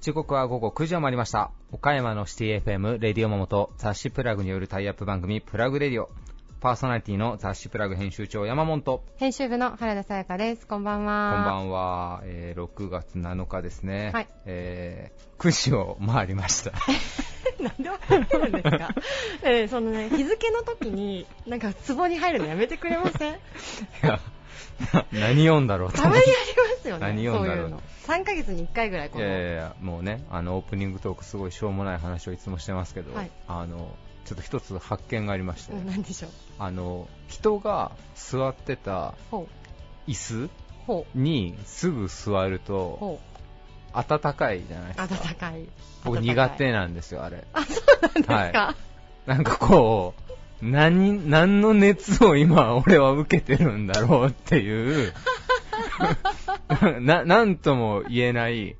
時刻は午後9時を回りました。岡山のシティ FM、レディオモモと雑誌プラグによるタイアップ番組、プラグレディオ。パーソナリティの雑誌プラグ編集長、山本。こ編集部の原田さやかです。こんばんは。んばんは、えー6月7日ですね。はいえー9時を回りました。なんでわかるんですか？えーそのね、日付の時に、なんか、壺に入るのやめてくれません？いや、な何読んだろうとたまにあ。りますよね。何読んだろうそういうの。3ヶ月に1回ぐらい、この。いやいやもうね、あの、オープニングトークすごいしょうもない話をいつもしてますけど、はいあの、ちょっと一つ発見がありまして、うんなんでしょう？あの、人が座ってた。椅子ほにすぐ座るう。とほ暖かいじゃないでう。すか。暖かい。僕苦手なんですよ、あれ。あ、そうなんですか、はいなんかこう、何、何の熱を今俺は受けてるんだろうっていう、な、なんとも言えない、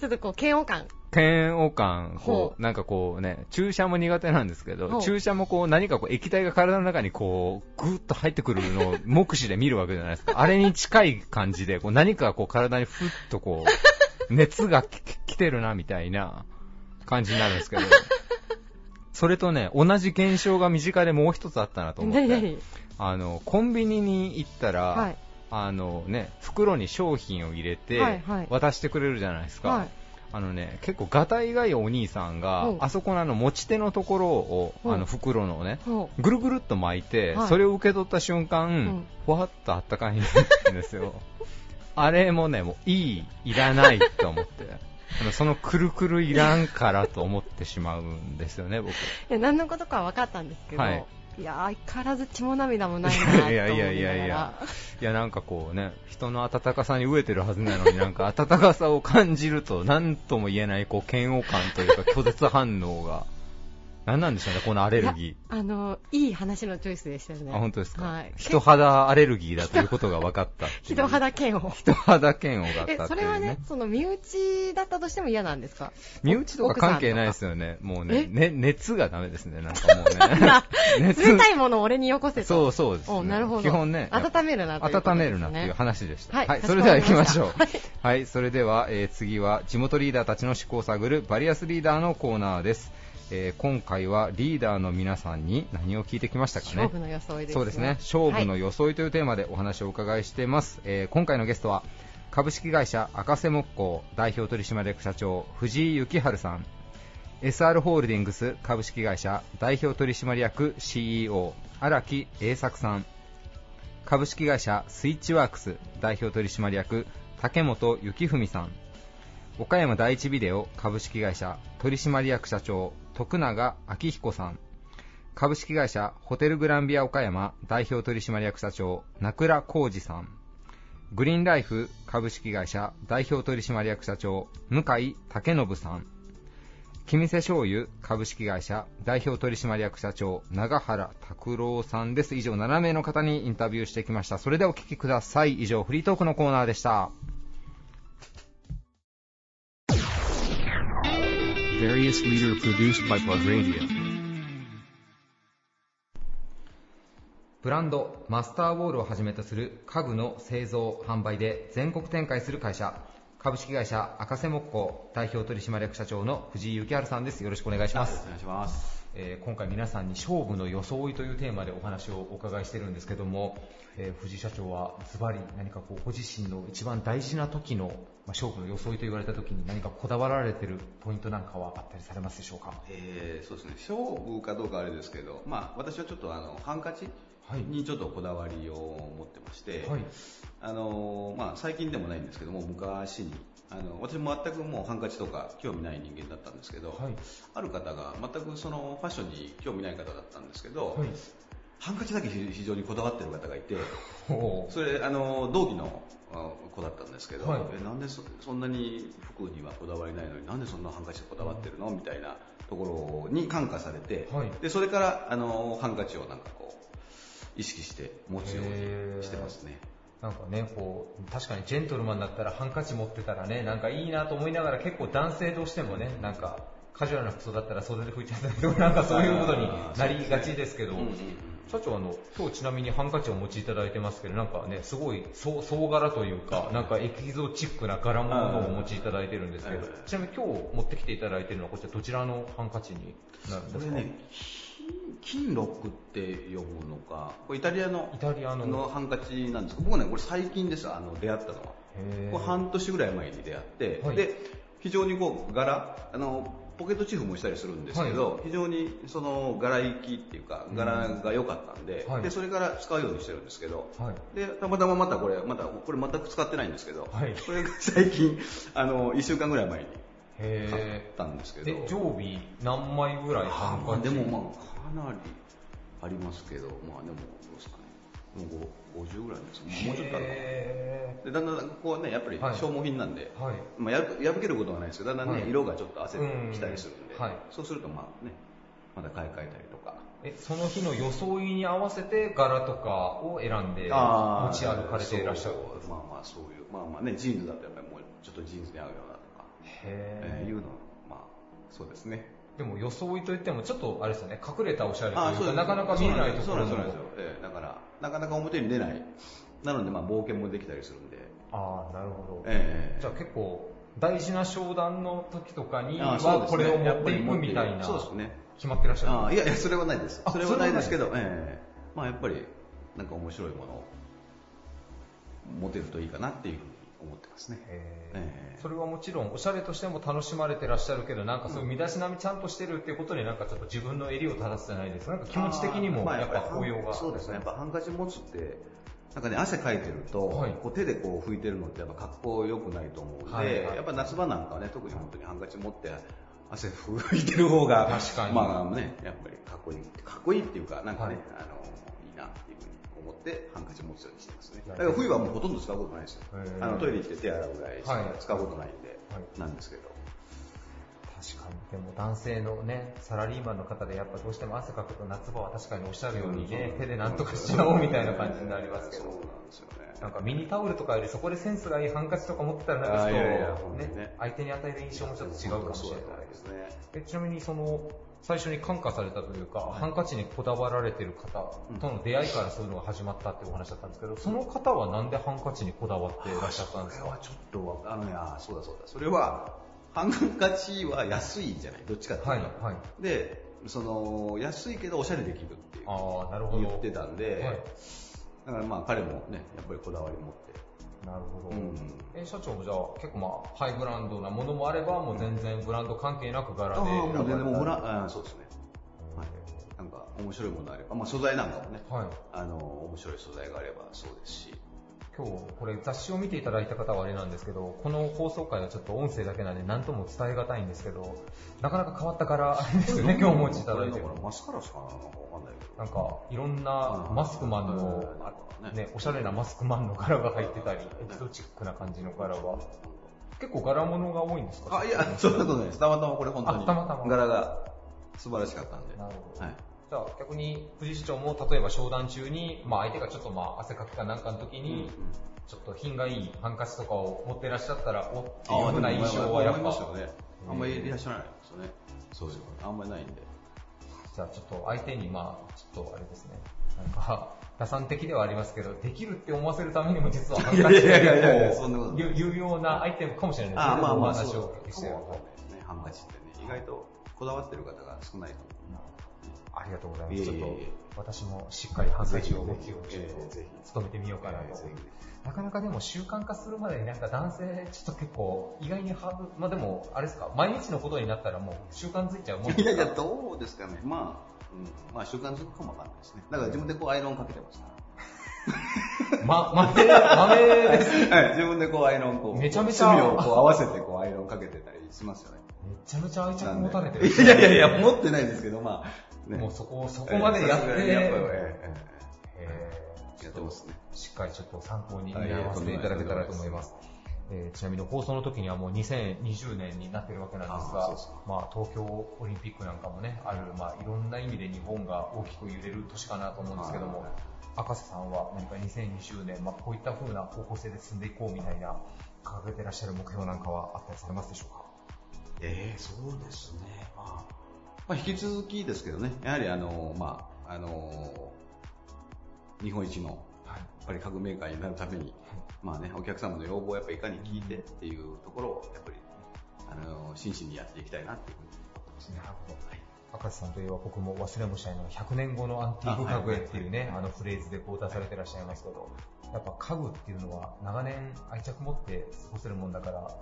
ちょっとこう、嫌悪感。嫌悪感、こほう、なんかこうね、注射も苦手なんですけほど、う注射もこう何かこう液体が体の中にこう、ぐーっと入ってくるのを目視で見るわけじゃないですか。あれに近い感じで、こう何かこう体にふっとこう、熱がき来てるなみたいな感じになるんですけど、それとね、同じ現象が身近でもう一つあったなと思って、あの、コンビニに行ったら、はい。あのね、袋に商品を入れてはいはい。渡してくれるじゃないですか。はい。あのね、結構ガタイがいいお兄さんがう。ん、あそこのあの持ち手のところを、う。んあの袋のね、ほぐるぐるっと巻いて、はい。それを受け取った瞬間、ん。ふわっとあったかいんですよ。あれもね、もういい、いらないと思って。そのくるくるいらんからと思ってしまうんですよね、僕。う。いや、何のことかは分かったんですけど、はいい、や、相変わらず血も涙もないなと思。いやいやいやいやいや、なんかこうね、人の温かさに飢えてるはずなのになんか温かさを感じると、なんとも言えないこう嫌悪感というか拒絶反応が。何なんでしょうね、このアレルギあの、いい話のチョイスでしたよね。ー。あ、本当ですか、はい。人肌アレルギーだということが分かったっ 人肌嫌悪。人肌嫌悪があったね。えそれはね、その身内だったとしても嫌なんですか？身内とか関係ないですよね。もうねね、熱がダメですね、なんかもうね。冷たいものを俺によこせと。そうそうです、ね。おなるほど。基本ね。温めるなということ温めるなっていう話でした。はいはい、それでは行きましょう。はい、それでは、えー次は地元リーダーたちの思考を探るバリアスリーダーのコーナーです。えー今回はリーダーの皆さんに何を聞いてきましたかね。勝負の装いですよそうですね。勝負のはい装いというテーマでお話をお伺いしています、えー今回のゲストは株式会社赤瀬木工代表取締役社長藤井幸春さん。SR ホールディングス株式会社代表取締役 CEO 荒木栄作さん。株式会社スイッチワークス代表取締役竹本幸文さん。岡山第一ビデオ株式会社取締役社長徳永明彦さん。株式会社ホテルグランビア岡山代表取締役社長名倉浩二さん。グリーンライフ株式会社代表取締役社長向井武信さん。キミセ醤油株式会社代表取締役社長長原拓郎さんです。以上7名の方にインタビューしてきました。それではお聞きください。以上フリートークのコーナーでした。Various leader produced by Plug Radio. ブランドマスターウォールをはじめとする家具の製造販売で全国展開する会社株式会社赤瀬木工代表取締役社長の藤井幸春さんですよろしくお願いしますお願いします。えー今回皆さんに勝負の装いというテーマでお話をお伺いしてるんですけども、えー藤井社長はズバリ何かこうご自身の一番大事な時の、まあ、勝負の装いと言われた時に何かこだわられてるポイントなんかはあったりされますでしょうか？えーそうですね、勝負かどうかあれですけど、まあ、私はちょっとあのハンカチはい。にちょっとこだわりを持ってまして、はい。あのまあ、最近でもないんですけども昔にあの私も全くもうハンカチとか興味ない人間だったんですけど、はい。ある方が全くそのファッションに興味ない方だったんですけど、はい。ハンカチだけ非常にこだわってる方がいてそれあの同期のあ子だったんですけど、はい。えなんでそそんなに服にはこだわりないのになんでそんなハンカチでこだわってるの？みたいなところに感化されて、はい。でそれからあのハンカチをなんかこう意識して持つようにしてますね。なんかね、こう、確かにジェントルマンだったらハンカチ持ってたらね、なんかいいなと思いながら結構男性どうしてもね、なんかカジュアルな服装だったら袖で拭いちゃったりとか、なんかそういうことになりがちですけど社長あの今日ちなみにハンカチをお持ちいただいてますけどなんかねすごい総総柄というかなんかエキゾチックな柄物をお持ちいただいてるんですけどはい。ちなみに今日持ってきていただいてるのはこちらどちらのハンカチになるんですか、金ロックって呼ぶのか、これイタリアのイタリアののハンカチなんですけど、僕ね、これ最近です、あの出会ったのは。これ半年ぐらい前に出会って、はいで非常にこう柄あのポケットチーフもしたりするんですけど、非常にその柄行きっていうか柄が良かったんで,、はいでそれから使うようにしてるんですけど、でたまたままたこれまたこれ全く使ってないんですけど、はいこれ最近あの1週間ぐらい前に買っへたんですけど。え常備何枚ぐらいハンカチでもまあかなりありますけどまあでもどうですかね。もう50ぐらいですもうちょっとあるかなへでだんだんこうねやっぱりはい。消耗品なんで、はい。まあ、やる破けることはないですけどだんだんね、はい。色がちょっと汗てきたりするんで、うんはい。そうするとまあねまた買い替えたりとか。えその日の装いに合わせて柄とかを選んで持ち歩かれていらっしゃるまあまあそういうまあまあねジーンズだとやっぱりもうちょっとジーンズに合うようなえへー。いうのまあそうですね。でも装いといってもちょっとあれですよね。隠れたおしゃれというかなかなか見えないところのそうなんですよ、ええだからなかなか表に出ない。なのでまあ冒険もできたりするんで、ああなるほど、ええじゃあ結構大事な商談の時とかにはこれを持っていくみたいなそうですね。決まってらっしゃる？あいやいやそれはないです。あそれはないですけどええ。まあやっぱりなんか面白いものを持てるといいかなっていうふうに思ってますね。ええ。それはもちろんおしゃれとしても楽しまれてらっしゃるけどなんかそういう身だしなみちゃんとしてるっていうことでなんかちょっと自分の襟を正すじゃないですか。なんか気持ち的にもまあやっぱ高揚が。そうですね。やっぱハンカチ持つってなんかね汗かいてると、はい。こう手でこう拭いてるのってやっぱ格好良くないと思うんで、はいはい。やっぱ夏場なんかはね特に本当にハンカチ持って汗拭いてる方が確かに。まあねやっぱりかっこいい。かっこいいっていうかなんかね、はい。あの思ってハンカチ持つようにしてますね。だから冬はもうほとんど使うことないですよ。あのトイレ行って手洗うぐらいしかはい使うことないんで、はい。なんですけど。確かに。でも男性のねサラリーマンの方でやっぱどうしても汗かくと夏場は確かにおっしゃるようにね手でなんとかしちゃおうみたいな感じになりますけど。そうなんですよね。なんかミニタオルとかよりそこでセンスがいいハンカチとか持ってたらなんかちょっとね。ね相手に与える印象もちょっと違うかもしれないですね。ちなみにその最初に感化されたというか、ハンカチにこだわられてる方との出会いからそういうのが始まったってお話だったんですけど、その方はなんでハンカチにこだわっていらっしゃったんですか？それはちょっとわあのねあそうだそうだ。それはハンカチは安いじゃない？どっちかっていうと、はいはい。でその安いけどおしゃれできるっていう。ああなるほど。言ってたんで、はい。だからまあ彼もねやっぱりこだわり持ってなるほど、うん。え社長もじゃあ結構まあハイブランドなものもあればもう全然ブランド関係なく柄でああもう全然もうブランあそうですね。はい。なんか面白いものあれば、まあ、素材なんかもね、はい。あの面白い素材があればそうですし。今日これ雑誌を見ていただいた方はあれなんですけどこの放送回はちょっと音声だけなんで何とも伝えがたいんですけどなかなか変わった柄ですよね今日お持ちいただいて。るこれだからマスカラスかななんかいろんなマスクマンの、ね、おしゃれなマスクマンの柄が入ってたりエキゾチックな感じの柄が結構柄物が多いんですか？あいやそんなことないですたまたまこれ本当にあたまたま。柄が素晴らしかったんで。なるほど。はい。じゃあ逆に藤市長も例えば商談中に、まあ、相手がちょっとまあ汗かきかなんかの時に、ちょっと品がいいハンカチとかを持ってらっしゃったらおっていうふうな印象はやっぱよね。あんまりいらっしゃらないですよね。そういうのあんまりないんでじゃあちょっと相手にまあちょっとあれですね。なんか打算的ではありますけどできるって思わせるためにも実はハンカチっていやいやいやいや結そんなことない。構有用なアイテムかもしれないですねお話をお聞きしてるとね。ハンカチってね意外とこだわってる方が少ないと思ありがとうございます。ちょっと私もしっかりハンカチを持つようにぜひええぜひ。努めてみようかなと。なかなかでも習慣化するまでになんか男性ちょっと結構意外にハード、まあでもあれですか、毎日のことになったらもう習慣づいちゃうもんですか？ういやいやどうですかね。まあ、うん、まあ習慣づくかもわかんないですね。だから自分でこうアイロンかけてますか ま、豆、豆です。ら はい自分でこうアイロンこうめちゃめちゃ隅をこう合わせてこうアイロンかけてたりしますよね。めちゃめちゃ愛着持たれてる。いやいやいや持ってないですけどまあ、ね。もうそこ、そこまでやって、えええーやってますね。しっかりちょっと参考に見直していただけたらと思います。えーちなみに放送の時にはもう2020年になってるわけなんですがあそうそう、まあ、東京オリンピックなんかもね、ある、まあ、いろんな意味で日本が大きく揺れる年かなと思うんですけどもはい、赤瀬さんは何か2020年、まあ、こういった風な方向性で進んでいこうみたいな、掲げてらっしゃる目標なんかはあったりされますでしょうか？ええそうですね、まあ、まあ、引き続きですけどね、やはりあの、まあ、あの、日本一の、やっぱり家具メーカーになるために、まあね、お客様の要望をやっぱりいかに聞いてっていうところを、やっぱり、あの、真摯にやっていきたいなっていうふうに。思ってますね。なるほど。赤瀬さんといえば僕も忘れもしないのは100年後のアンティーク家具へっていうね、あのフレーズでこう出されてらっしゃいますけど、やっぱ家具っていうのは長年愛着持って過ごせるもんだから、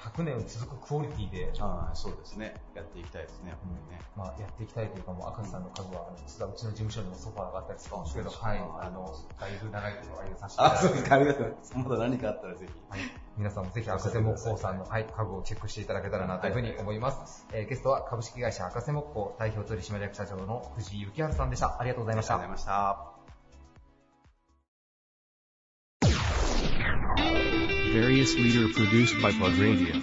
100年続くクオリティで、ああ、そうですね。やっていきたいですね、やっぱりね。まあ、やっていきたいというか、もう赤瀬さんの家具は、実はうちの事務所にもソファーがあったりするんですけど、はい、あの、だいぶ長いことを愛用させていただてそうですか。ありがとうございます。まだ何かあったらぜひ。はい、皆さんもぜひ赤瀬木工さんの、はい、家具をチェックしていただけたらなというふうに思います。えーゲストは株式会社赤瀬木工代表取締役社長の藤井幸春さんでした。ありがとうございましたありがとうござい。ました。Various leader produced by Plug Radio.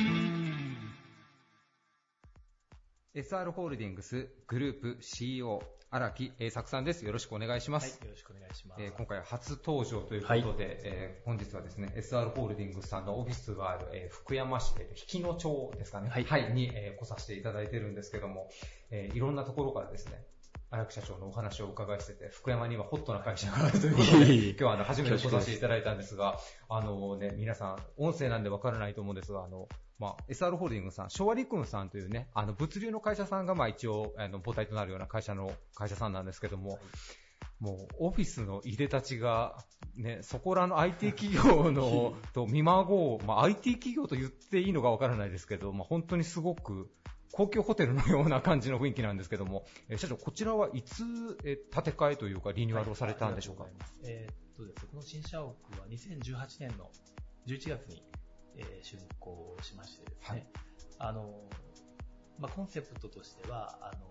SR ホールディングスグループ CEO 荒木栄作さんです。よろしくお願いしまはい、す。よろしくお願いします。えー今回初登場ということで、えー本日はですね、SR ホールディングスさんのオフィスがある、えー福山市、えー引野町ですかね、はいに、えー来させていただいてるんですけども、えーいろんなところからですね、荒木社長のお話をお伺いしてて、福山にはホットな会社があるということで、今日はあの初めて来させていただいたんですが、あのね、皆さん、音声なんでわからないと思うんですが、あの、まあ、SR ホールディングスさん、昭和陸運さんというね、あの、物流の会社さんが、まあ一応、あの、母体となるような会社の、会社さんなんですけども、もう、オフィスの入れ立ちが、ね、そこらの IT 企業の、と見まごう、まあ IT 企業と言っていいのかわからないですけど、まあ本当にすごく、高級ホテルのような感じの雰囲気なんですけども、えー社長、こちらはいつ、えー建て替えというかリニューアルをされたんでしょうか、はいえーっとですね、この新社屋は2018年の11月に、えー竣工しましてですね、はい。あの、まあ、コンセプトとしては、あの、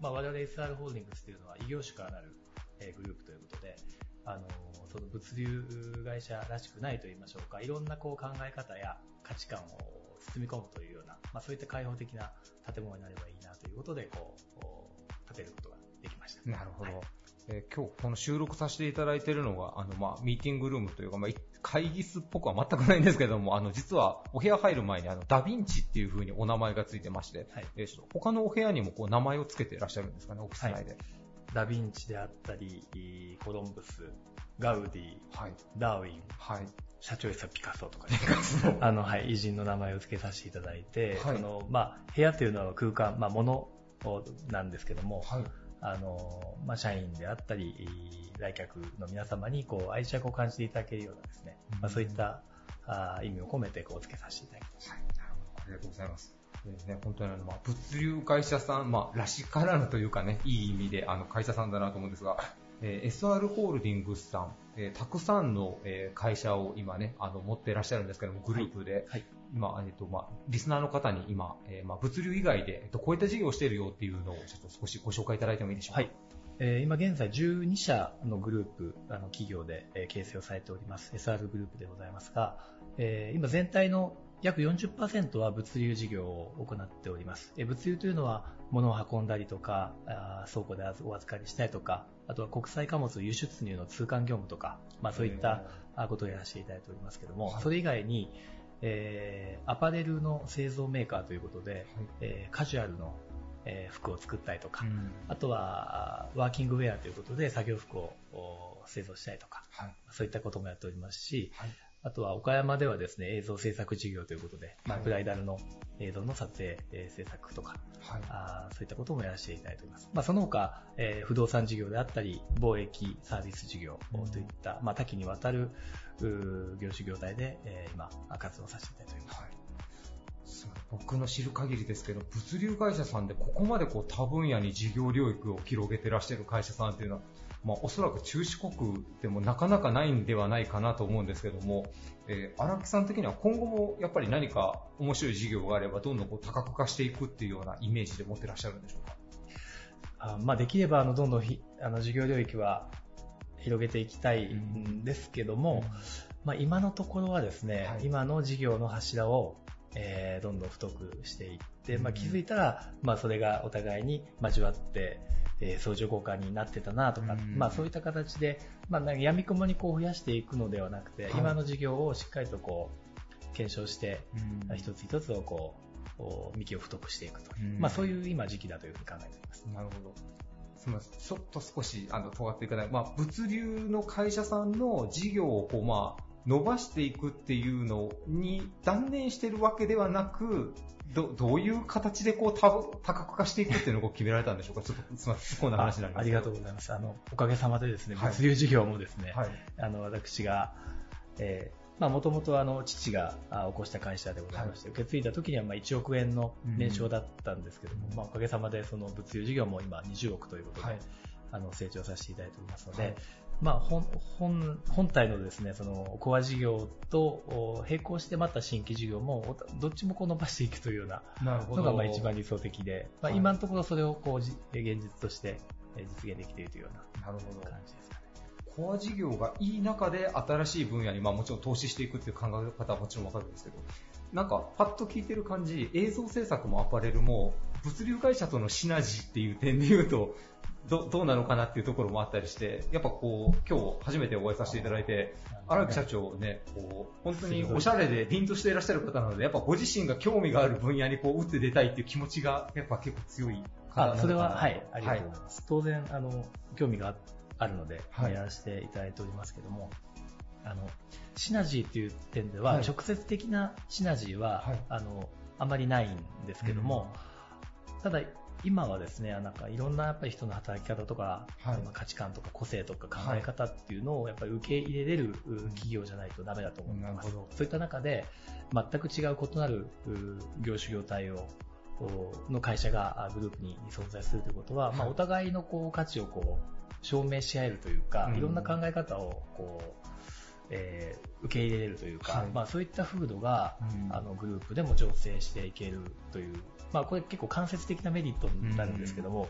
まあ、我々 SR ホールディングスというのは異業種からなる、えーグループということで、あの、その物流会社らしくないと言いましょうか、いろんなこう考え方や価値観を包み込むというような、まあ、そういった開放的な建物になればいいなということで、こう、建てることができました。なるほど。はいえー今日この収録させていただいているのが、あの、まあ、ミーティングルームというか、まあ、い会議室っぽくは全くないんですけども、あの、実はお部屋入る前に、あの、ダヴィンチっていう風にお名前がついてまして、はいえー他のお部屋にもこう名前をつけていらっしゃるんですかね、オフィス内で。ダヴィンチであったり、コロンブス、ガウディ、はい。ダーウィン、はい。社長室はピカソとかね、あの、はい、偉人の名前を付けさせていただいて、はいその、まあ、部屋というのは空間、まあ、物なんですけども、はい。あの、まあ、社員であったり、来客の皆様に、こう、愛着を感じていただけるようなですね、まあ、そういったあ意味を込めて、こう、付けさせていただきました。はい、なるほど。ありがとうございます。でね、本当にあの、まあ、物流会社さん、まあ、らしからぬというかね、いい意味で、あの、会社さんだなと思うんですが、えー SR ホールディングスさん、えーたくさんの、えー会社を今ね、あの、持っていらっしゃるんですけども、グループで、はい今、えっ、と、まあ、リスナーの方に今、えーまあ、物流以外で、えっ、と、こういった事業をしているよっていうのを、ちょっと少しご紹介いただいてもいいでしょうか？はい。えー今現在12社のグループ、あの企業で、えー形成をされております SR グループでございますが、えー今全体の約40%は物流事業を行っております。えー物流というのは物を運んだりとか、あー倉庫でお預かりしたりとか、あとは国際貨物輸出入の通関業務とか、まあそういったあことをやらせていただいております。けども、はいそれ以外に、えーアパレルの製造メーカーということで、えーカジュアルの、えー服を作ったりとか、うん。あとは、ワーキングウェアということで作業服をお製造したりとか、はい。そういったこともやっておりますし、はいあとは岡山ではですね、映像制作事業ということで、まあ、はいブライダルの映像の撮影、えー制作とか、はい。あーそういったこともやらせていただいております。まあ、その他、えー不動産事業であったり、貿易サービス事業といった、まあ、多岐にわたる業種業態で、えー今、活動させていただいております。はい僕の知る限りですけど、物流会社さんでここまでこう多分野に事業領域を広げてらっしゃる会社さんっていうのは、まあ、おそらく中四国でもなかなかないんではないかなと思うんですけども、えー荒木さん的には今後もやっぱり何か面白い事業があればどんどんこう多角化していくっていうようなイメージで持ってらっしゃるんでしょうか？あまあ、できればあのどんどんひあの事業領域は広げていきたいんですけども、まあ、今のところはですね、はい。今の事業の柱を、えーどんどん太くしていって、まあ、うん。気づいたら、まあ、それがお互いに交わって、えー相乗効果になってたなとか、うんまあ、そういった形で、まあ、なんか闇雲にこう増やしていくのではなくて、はい今の事業をしっかりとこう検証して、一つ一つをこう幹を太くしていくとまあ、そういう今時期だというふうに考えております。なるほど。すみません。ちょっと少し、あの、尖っていかない。まあ、物流の会社さんの事業を、こう、まあ、伸ばしていくっていうのに断念してるわけではなく、どどういう形でこう多多角化していくっていうのを決められたんでしょうか、ちょっとすみません、こんな話になりますありがとうございます。あの、おかげさまでですね、はい。物流事業もですね、はい、あの、私が、えーまあ、もともとあの、父があ起こした会社でございまして、受け継いだ時にはまあ1億円の年商だったんですけども、うん。まあ、おかげさまでその物流事業も今20億ということで、はい。あの、成長させていただいておりますので、はいまあ、本、本、本体のですね、その、コア事業とお並行してまた新規事業も、おどっちもこう伸ばしていくというような。のがまあ一番理想的で、まあ、はい今のところそれをこうじ現実としてえー実現できているというようなるほどな。感じですかね。コア事業がいい中で新しい分野に、まあ、もちろん投資していくっていう考え方はもちろんわかるんですけど、なんかパッと聞いてる感じ、映像制作もアパレルも物流会社とのシナジーっていう点で言うと、どどうなのかなっていうところもあったりして、やっぱこう、今日初めてお会いさせていただいて、荒木社長ね、こう、本当におしゃれで凛としていらっしゃる方なので、やっぱご自身が興味がある分野にこう、打って出たいっていう気持ちが、やっぱ結構強い方なのかな。あそれは、はい、ありがとうごはざいます。当然、あの、興味があるので、はい。やらせていただいておりますけども、あの、シナジーっていう点では、はい。直接的なシナジーは、はい。あの、あまりないんですけども、ただ、今はですね、なんかいろんなやっぱり人の働き方とか、はい。まあ価値観とか個性とか考え方っていうのをやっぱり受け入れれるう企業じゃないとダメだと思ってます。なるほど。そういった中で、全く違う異なるう業種業態をおの会社があグループに存在するということは、まあ、はいお互いのこう価値をこう証明し合えるというか、うん。いろんな考え方をこう、えー受け入れれるというか、はいまあ、そういった風土が、うんあのグループでも醸成していけるという、まあ、これ結構間接的なメリットになるんですけども、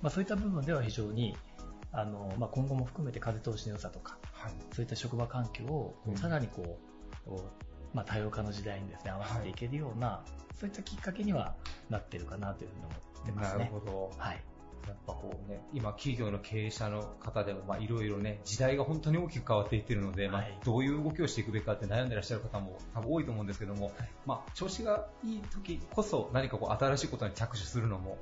まあ、そういった部分では非常にあの、まあ、今後も含めて風通しの良さとかはいそういった職場環境をさらにこう、こうまあ、多様化の時代にですね合わせていけるような、そういったきっかけにはなってるかなというふうに思ってますなるね。ほど。はい。やっぱこうね、今企業の経営者の方でもまあいろいろね、時代が本当に大きく変わっていってるので、まあはい。どういう動きをしていくべきかって悩んでらっしゃる方も多分多いと思うんですけども、まあ調子がいい時こそ何かこう新しいことに着手するのも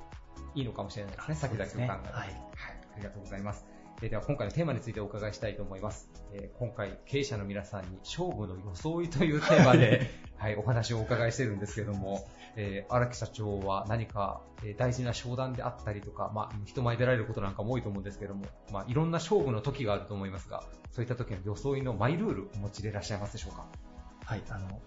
いいのかもしれないですね、先々を考えて。はい。ありがとうございます。えーでは今回のテーマについてお伺いしたいと思います。えー今回経営者の皆さんに勝負の装いというテーマで、はい、お話をお伺いしてるんですけども、えー荒木社長は何か、えー大事な商談であったりとか、まあ、人前に出られることなんかも多いと思うんですけども、まあ、いろんな勝負の時があると思いますが、そういった時の装いのマイルールお持ちでいらっしゃいますでしょうか？はい。あの、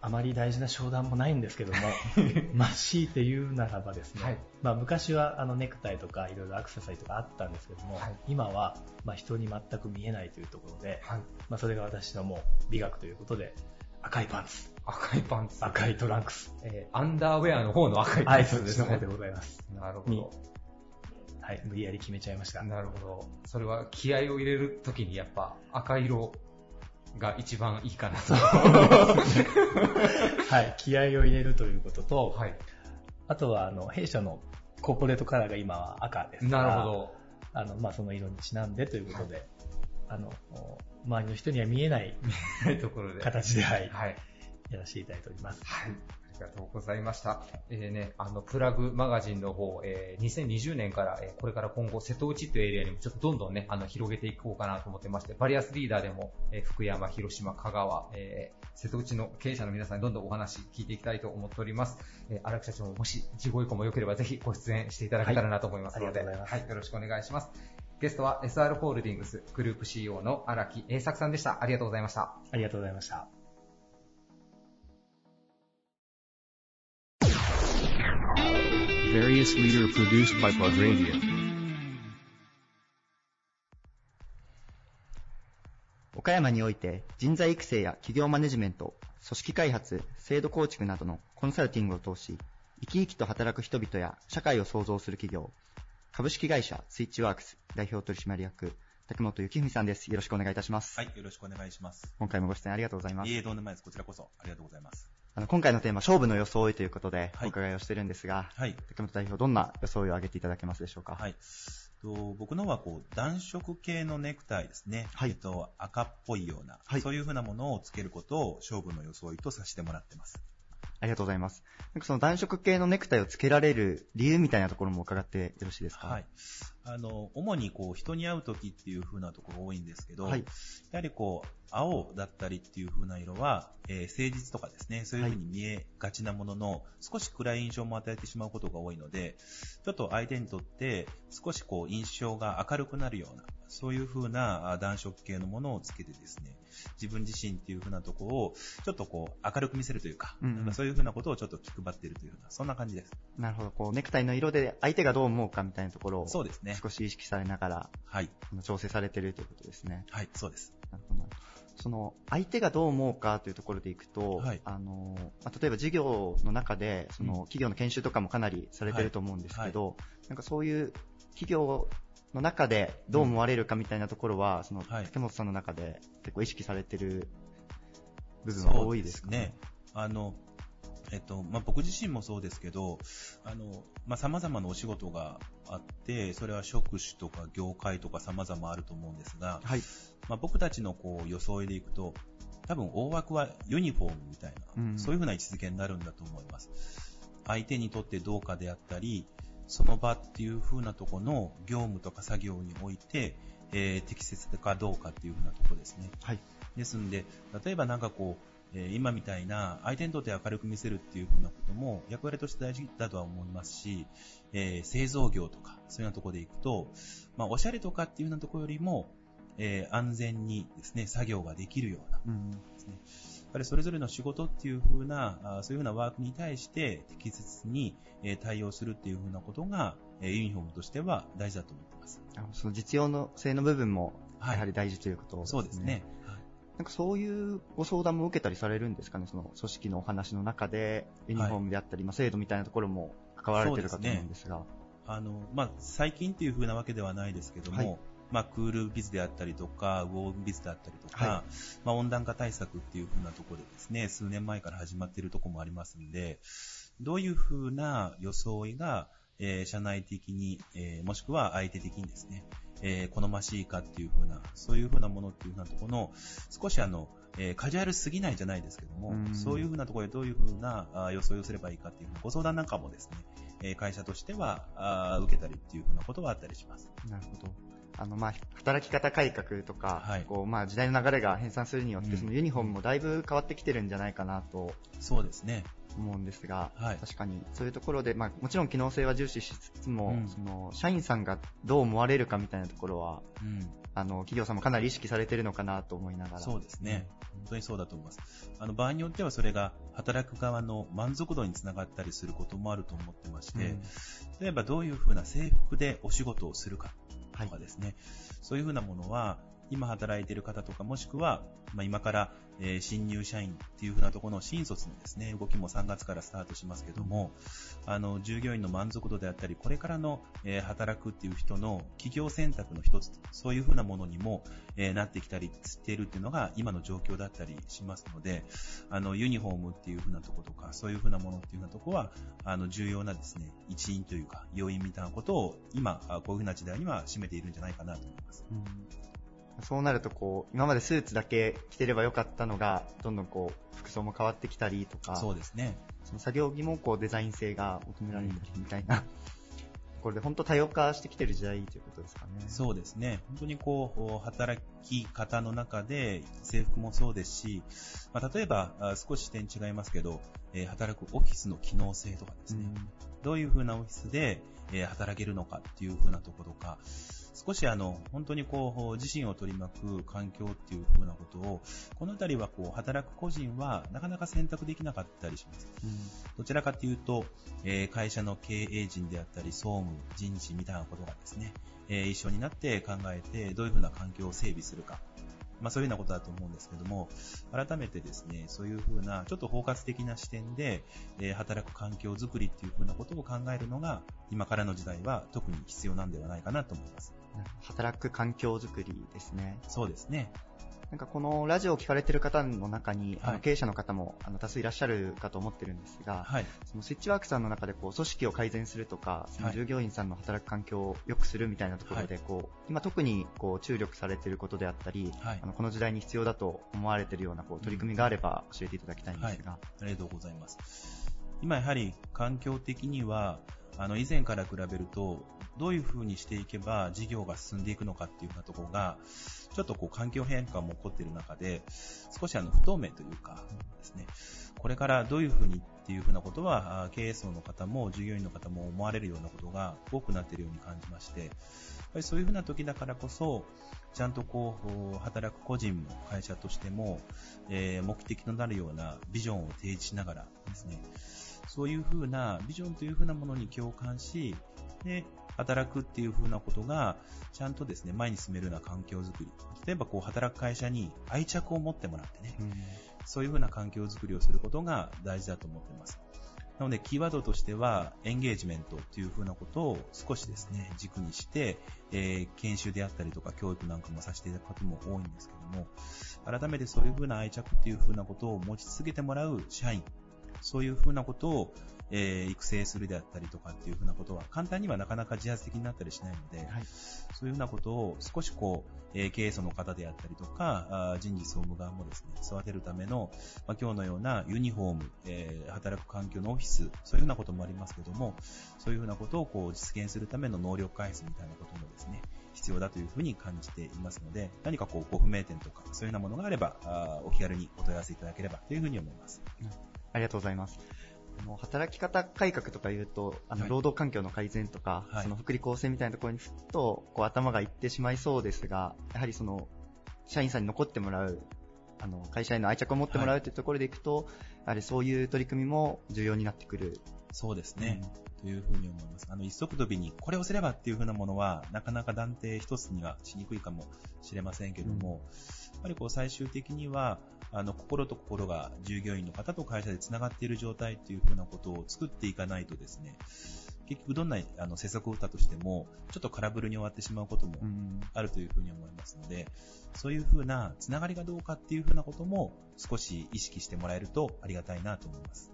あまり大事な商談もないんですけども、まあ、強いて言うならばですね、はいまあ、昔はあのネクタイとかいろいろアクセサリーとかあったんですけども、はい今は、まあ、人に全く見えないというところで、はい。まあ、それが私のもう美学ということで、赤いパンツ、赤いパンツ。赤いトランクス、えーアンダーウェアの方の赤いはい、パンツですねそっちの方で。ございます。なるほにど。はい、無理やり決めちゃいました。なるほど。それは気合を入れるときにやっぱ赤色が一番いいかなと。はい、気合を入れるということと、はい。あとは、あの、弊社のコーポレートカラーが今は赤ですから、なるほど。あの、まあ、その色にちなんでということで、あの、周りの人には見えないはい、ところで。形で、はい、はい。やらせていただいております。はい。ありがとうございました。えーね、あの、プラグマガジンの方、えー2020年から、えーこれから今後、瀬戸内というエリアにもちょっとどんどんね、あの、広げていこうかなと思ってまして、バリアスリーダーでも、えー福山、広島、香川、えー瀬戸内の経営者の皆さんにどんどんお話聞いていきたいと思っております。えー荒木社長ももし、自己意向も良ければぜひご出演していただけたらなと思いますので、はいいはい、よろしくお願いします。ゲストは SR ホールディングスグループ CEO の荒木栄作さんでした。ありがとうございました。ありがとうございました。Various leader produced by Plug Radio. 岡山において人材育成や企業マネジメント、組織開発、制度構築などのコンサルティングを通し、生き生きと働く人々や社会を創造する企業、株式会社スイッチワークス代表取締役、竹本幸文さんです。よろしくお願いいたします。はい、よろしくお願いします。今回もご出演ありがとうございますい。え、どうでもないです。こちらこそ、ありがとうございます。あの今回のテーマ、勝負の装いということではいお伺いをしてるんですが、はい。竹本代表、どんな装いを挙げていただけますでしょうか？はい。と僕のはこう暖色系のネクタイですね。はいえっと、赤っぽいような、はいそういうふうなものをつけることを勝負の装いとさせてもらってます。ありがとうございます。なんかその暖色系のネクタイをつけられる理由みたいなところも伺ってよろしいですか？はい。あの、主にこう、人に会う時っていう風なところが多いんですけど、はい。やはりこう、青だったりっていう風な色は、えー誠実とかですね、そういう風に見えがちなものの、少し暗い印象も与えてしまうことが多いので、ちょっと相手にとって少しこう、印象が明るくなるような、そういう風なあ暖色系のものをつけてですね、自分自身っていう風なところを、ちょっとこう、明るく見せるというか、うんうんなんかそういう風なことをちょっと気配っているというような、そんな感じです。なるほど。こう、ネクタイの色で相手がどう思うかみたいなところをそうですね。少し意識されながら、はい。調整されているということですね。はい、そうです。なるほどその、相手がどう思うかというところでいくと、はいあの、まあ例えば事業の中で、その、うん企業の研修とかもかなりされてると思うんですけど、なんかそういう企業の中でどう思われるかみたいなところは、その、はい竹本さんの中で結構意識されてる部分は多いですか？そうね。あの、えっと、まあ、僕自身もそうですけど、あの、まあ、様々なお仕事があって、それは職種とか業界とか様々あると思うんですが、はい。まあ、僕たちのこう、装いでいくと、多分大枠はユニフォームみたいな、うんそういうふうな位置づけになるんだと思います。相手にとってどうかであったり、その場っていう風なところの業務とか作業において、えー適切かどうかっていう風なところですね。はい。ですんで、例えばなんかこう、えー今みたいな相手にとって明るく見せるっていう風なことも役割として大事だとは思いますし、えー製造業とかそういうようなところでいくと、まあ、おしゃれとかっていうようなところよりも、えー安全にですね、作業ができるようなうん。ですね。やっぱりそれぞれの仕事っていう風な、あそういう風なワークに対して適切に、えー対応するっていう風なことが、えーユニフォームとしては大事だと思ってます。その実用の性の部分も、はいやはり大事ということですね。そうですね。なんかそういうご相談も受けたりされるんですかね、その組織のお話の中で、ユニフォームであったり、まあ制度みたいなところも関わられてるかと思うんですが。あの、まあ、最近っていう風なわけではないですけども、はいまあ、クールビズであったりとか、ウォームビズであったりとか、はまあ、温暖化対策っていう風なところでですね、数年前から始まっているところもありますんで、どういう風な装いが、えー社内的に、えーもしくは相手的にですね、えー好ましいかっていう風な、そういう風なものっていう風なところの、少しあの、えーカジュアルすぎないじゃないですけども、うんそういう風なところでどういう風なあー装いをすればいいかっていうご相談なんかもですね、えー会社としてはあー受けたりっていう風なことはあったりします。なるほど。あの、まあ、働き方改革とか、はいこう、まあ、時代の流れが変散するによって、うんそのユニフォームもだいぶ変わってきてるんじゃないかなとそうですね。思うんですが、はい確かにそういうところで、まあ、もちろん機能性は重視しつつも、うんその社員さんがどう思われるかみたいなところは、うん。あの企業さんもかなり意識されてるのかなと思いながら。そうですね。本当にそうだと思います。あの、場合によってはそれが働く側の満足度につながったりすることもあると思ってまして、うん例えばどういうふうな制服でお仕事をするかとかですね、そういうふうなものは、今働いている方とか、もしくは、まあ、今から、えー新入社員っていうふうなところの新卒のですね、動きも3月からスタートしますけども、あの、従業員の満足度であったり、これからの、えー働くっていう人の企業選択の一つ、そういうふうなものにも、えーなってきたりしているっていうのが今の状況だったりしますので、あの、ユニフォームっていうふうなところとか、そういうふうなものっていうふうなところは、あの、重要なですね、一因というか、要因みたいなことを、今、こういうふうな時代には占めているんじゃないかなと思います。うんそうなるとこう、今までスーツだけ着てればよかったのが、どんどんこう、服装も変わってきたりとか、そうですね。その作業着もこうデザイン性が求められたりみたいな、これで本当多様化してきてる時代ということですかね。そうですね。本当にこう、働き方の中で、制服もそうですし、まあ、例えば、あ少し視点違いますけど、えー働くオフィスの機能性とかですね、どういう風なオフィスで、えー働けるのかっていう風なところとか、少しあの、本当にこう、自身を取り巻く環境っていう風なことを、このあたりはこう、働く個人はなかなか選択できなかったりします。どちらかというと、えー会社の経営陣であったり、総務、人事みたいなことがですね、えー一緒になって考えて、どういうふうな環境を整備するか。まあそういうようなことだと思うんですけども、改めてですね、そういうふうな、ちょっと包括的な視点で、えー働く環境づくりっていうふうなことを考えるのが、今からの時代は特に必要なんではないかなと思います。働く環境づくりですね。そうですね。なんかこのラジオを聞かれてる方の中に、あはいの経営者の方もあの多数いらっしゃるかと思ってるんですが、はい。そのスイッチワークさんの中でこう組織を改善するとか、そのはい従業員さんの働く環境を良くするみたいなところで、こう今特にこう注力されていることであったり、はいあのこの時代に必要だと思われているようなこう取り組みがあれば教えていただきたいんですが。ありがとうございます。今やはり環境的には、あの以前から比べると、どういうふうにしていけば事業が進んでいくのかっていうようなところが、ちょっとこう環境変化も起こっている中で、少しあの不透明というかですね、これからどういうふうにっていうふうなことは、経営層の方も従業員の方も思われるようなことが多くなっているように感じまして、やっぱりそういうふうな時だからこそ、ちゃんとこう、働く個人も会社としても、え目的となるようなビジョンを提示しながらですね、そういうふうなビジョンというふうなものに共感し、で、働くっていうふうなことが、ちゃんとですね、前に進めるような環境づくり。例えばこう、働く会社に愛着を持ってもらってね、そういうふうな環境づくりをすることが大事だと思っています。なので、キーワードとしては、エンゲージメントというふうなことを少しですね、軸にして、えー研修であったりとか教育なんかもさせていただくことも多いんですけども、改めてそういうふうな愛着っていうふうなことを持ち続けてもらう社員、そういうふうなことを、えー育成するであったりとかっていうふうなことは、簡単にはなかなか自発的になったりしないので、そういうふうなことを少しこう、えー経営層の方であったりとか、あー人事総務側もですね、育てるための、まあ、今日のようなユニフォーム、えー働く環境のオフィス、そういうふうなこともありますけども、そういうふうなことをこう実現するための能力開発みたいなこともですね、必要だというふうに感じていますので、何かこう、ご不明点とか、そういうようなものがあれば、あーお気軽にお問い合わせいただければというふうに思います。ありがとうございます。あの働き方改革とか言うと、あのはい労働環境の改善とか、はいその福利厚生みたいなところにふっとこう頭がいってしまいそうですが、やはりその社員さんに残ってもらう、あの会社への愛着を持ってもらうというところでいくと、やはりそういう取り組みも重要になってくる。そうですね。というふうに思います。あの、一足飛びにこれをすればっていうふうなものは、なかなか断定一つにはしにくいかもしれませんけども、やっぱりこう最終的には、あの、心と心が従業員の方と会社で繋がっている状態っていうふうなことを作っていかないとですね、結局どんなあの政策を打ったとしても、ちょっと空振りに終わってしまうこともあるというふうに思いますので、そういうふうなつながりがどうかっていうふうなことも少し意識してもらえるとありがたいなと思います。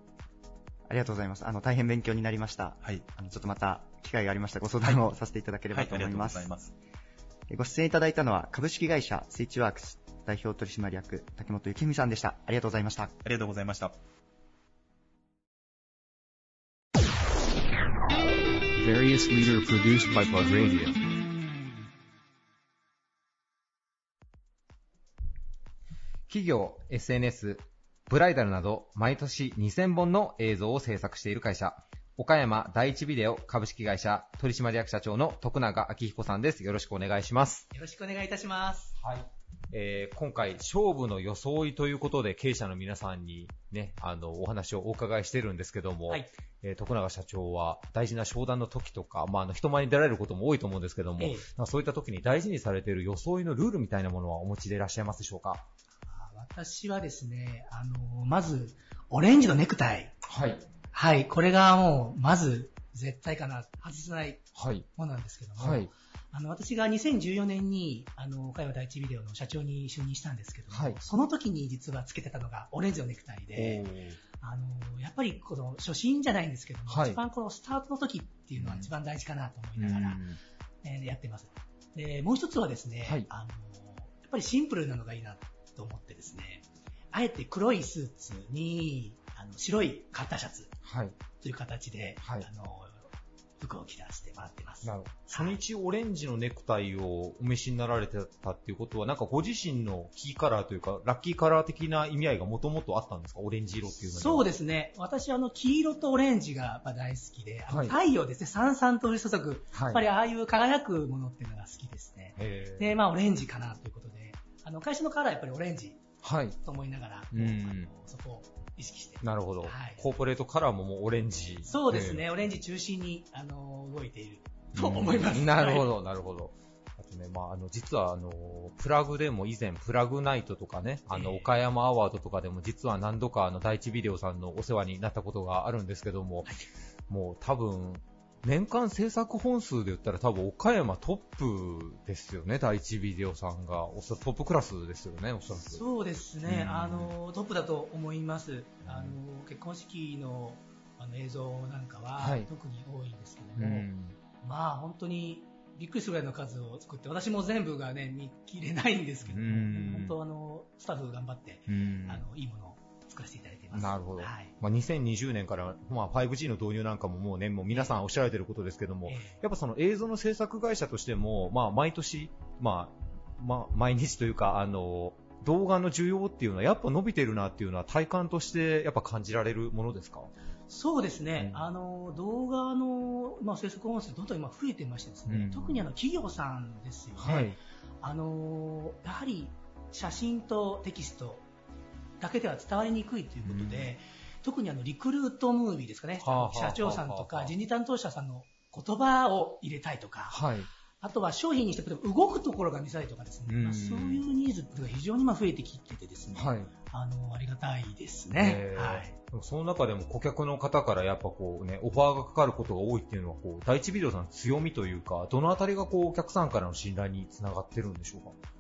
ありがとうございます。あの、大変勉強になりました。はい。あの、ちょっとまた機会がありましたらご相談をさせていただければはい、ありがとうごと思います。ざいます。えご出演いただいたのは株式会社スイッチワークス代表取締役竹本幸美さんでした。ありがとうございました。ありがとうございました。企業、SNS、ブライダルなど毎年2000本の映像を制作している会社、岡山第一ビデオ株式会社取締役社長の徳永明彦さんです。よろしくお願いします。よろしくお願いいたします。はい。えー今回、勝負の装いということで、経営者の皆さんにね、あの、お話をお伺いしてるんですけども、はい。えー徳永社長は大事な商談の時とか、まあ、あの、人前に出られることも多いと思うんですけども、えそういった時に大事にされている装いのルールみたいなものはお持ちでいらっしゃいますでしょうか？私はですね、あの、まず、オレンジのネクタイ。はい。はい。これがもう、まず、絶対かな、外せないはい。ものなんですけども、はい。あの、私が2014年に、あの、岡山第一ビデオの社長に就任したんですけども、はい。その時に実はつけてたのがオレンジのネクタイで、あの、やっぱりこの初心じゃないんですけども、はい。一番このスタートの時っていうのは一番大事かなと思いながら、えーやってます。で、もう一つはですね、はい。あの、やっぱりシンプルなのがいいなと思ってですね、あえて黒いスーツに、あの白いカッターシャツはい。という形で、はい。あの、服を着出してもらってます。なるほど。初日オレンジのネクタイをお召しになられてたっていうことは、なんかご自身のキーカラーというか、ラッキーカラー的な意味合いがもともとあったんですか？オレンジ色っていうのには。そうですね。私はあの、黄色とオレンジが大好きで、太陽ですね、さんさんと降り注ぐ、はい。やっぱりああいう輝くものっていうのが好きですね。で、まあ、オレンジかなということで、あの、会社のカラーはやっぱりオレンジはい。と思いながら、うんあのそこを意識して。なるほど、はいコーポレートカラーももうオレンジ。そうですね、オレンジ中心に、あの、動いていると思います。う んなるほはい。ど、なるほど。あとね、まあ、あの、実は、あの、プラグでも以前、プラグナイトとかね、あの、ええ岡山アワードとかでも実は何度か、あの、第一ビデオさんのお世話になったことがあるんですけども、もう多分、年間制作本数で言ったら多分岡山トップですよね、第一ビデオさんが。おそトップクラスですよね、おそらく。そうですね、うんあの、トップだと思います。あの、結婚式のあの映像なんかは、はい特に多いんですけうども、ん。まあ本当にびっくりするぐらいの数を作って、私も全部がね、見切れないんですけども、うん本当あの、スタッフ頑張って、うんあの、いいものを作らせていただいています。なるほど。はい。まあ、2020年から、まあ、5G の導入なんかももうね、もう皆さんおっしゃられてることですけども、えやっぱその映像の制作会社としても、まあ、毎年、まあ、まあ、毎日というか、あの、動画の需要っていうのはやっぱ伸びてるなっていうのは体感としてやっぱ感じられるものですか？そうですね、うんあの動画の、まあ、制作音声、どんどん今増えてましてですね、うん特にあの企業さんですよね、はい。あのやはり写真とテキストだけでは伝わりにくいということで、特にあのリクルートムービーですかね、社長さんとか人事担当者さんの言葉を入れたいとか、はい。あとは商品にして動くところが見せたいとかですね、うん。まあそういうニーズが非常に今増えてきててですね、はい。あのありがたいですね。え。ーはい。その中でも顧客の方からやっぱこうね、オファーがかかることが多いっていうのは、こう、第一ビデオさんの強みというか、どのあたりがこう、お客さんからの信頼につながってるんでしょうか？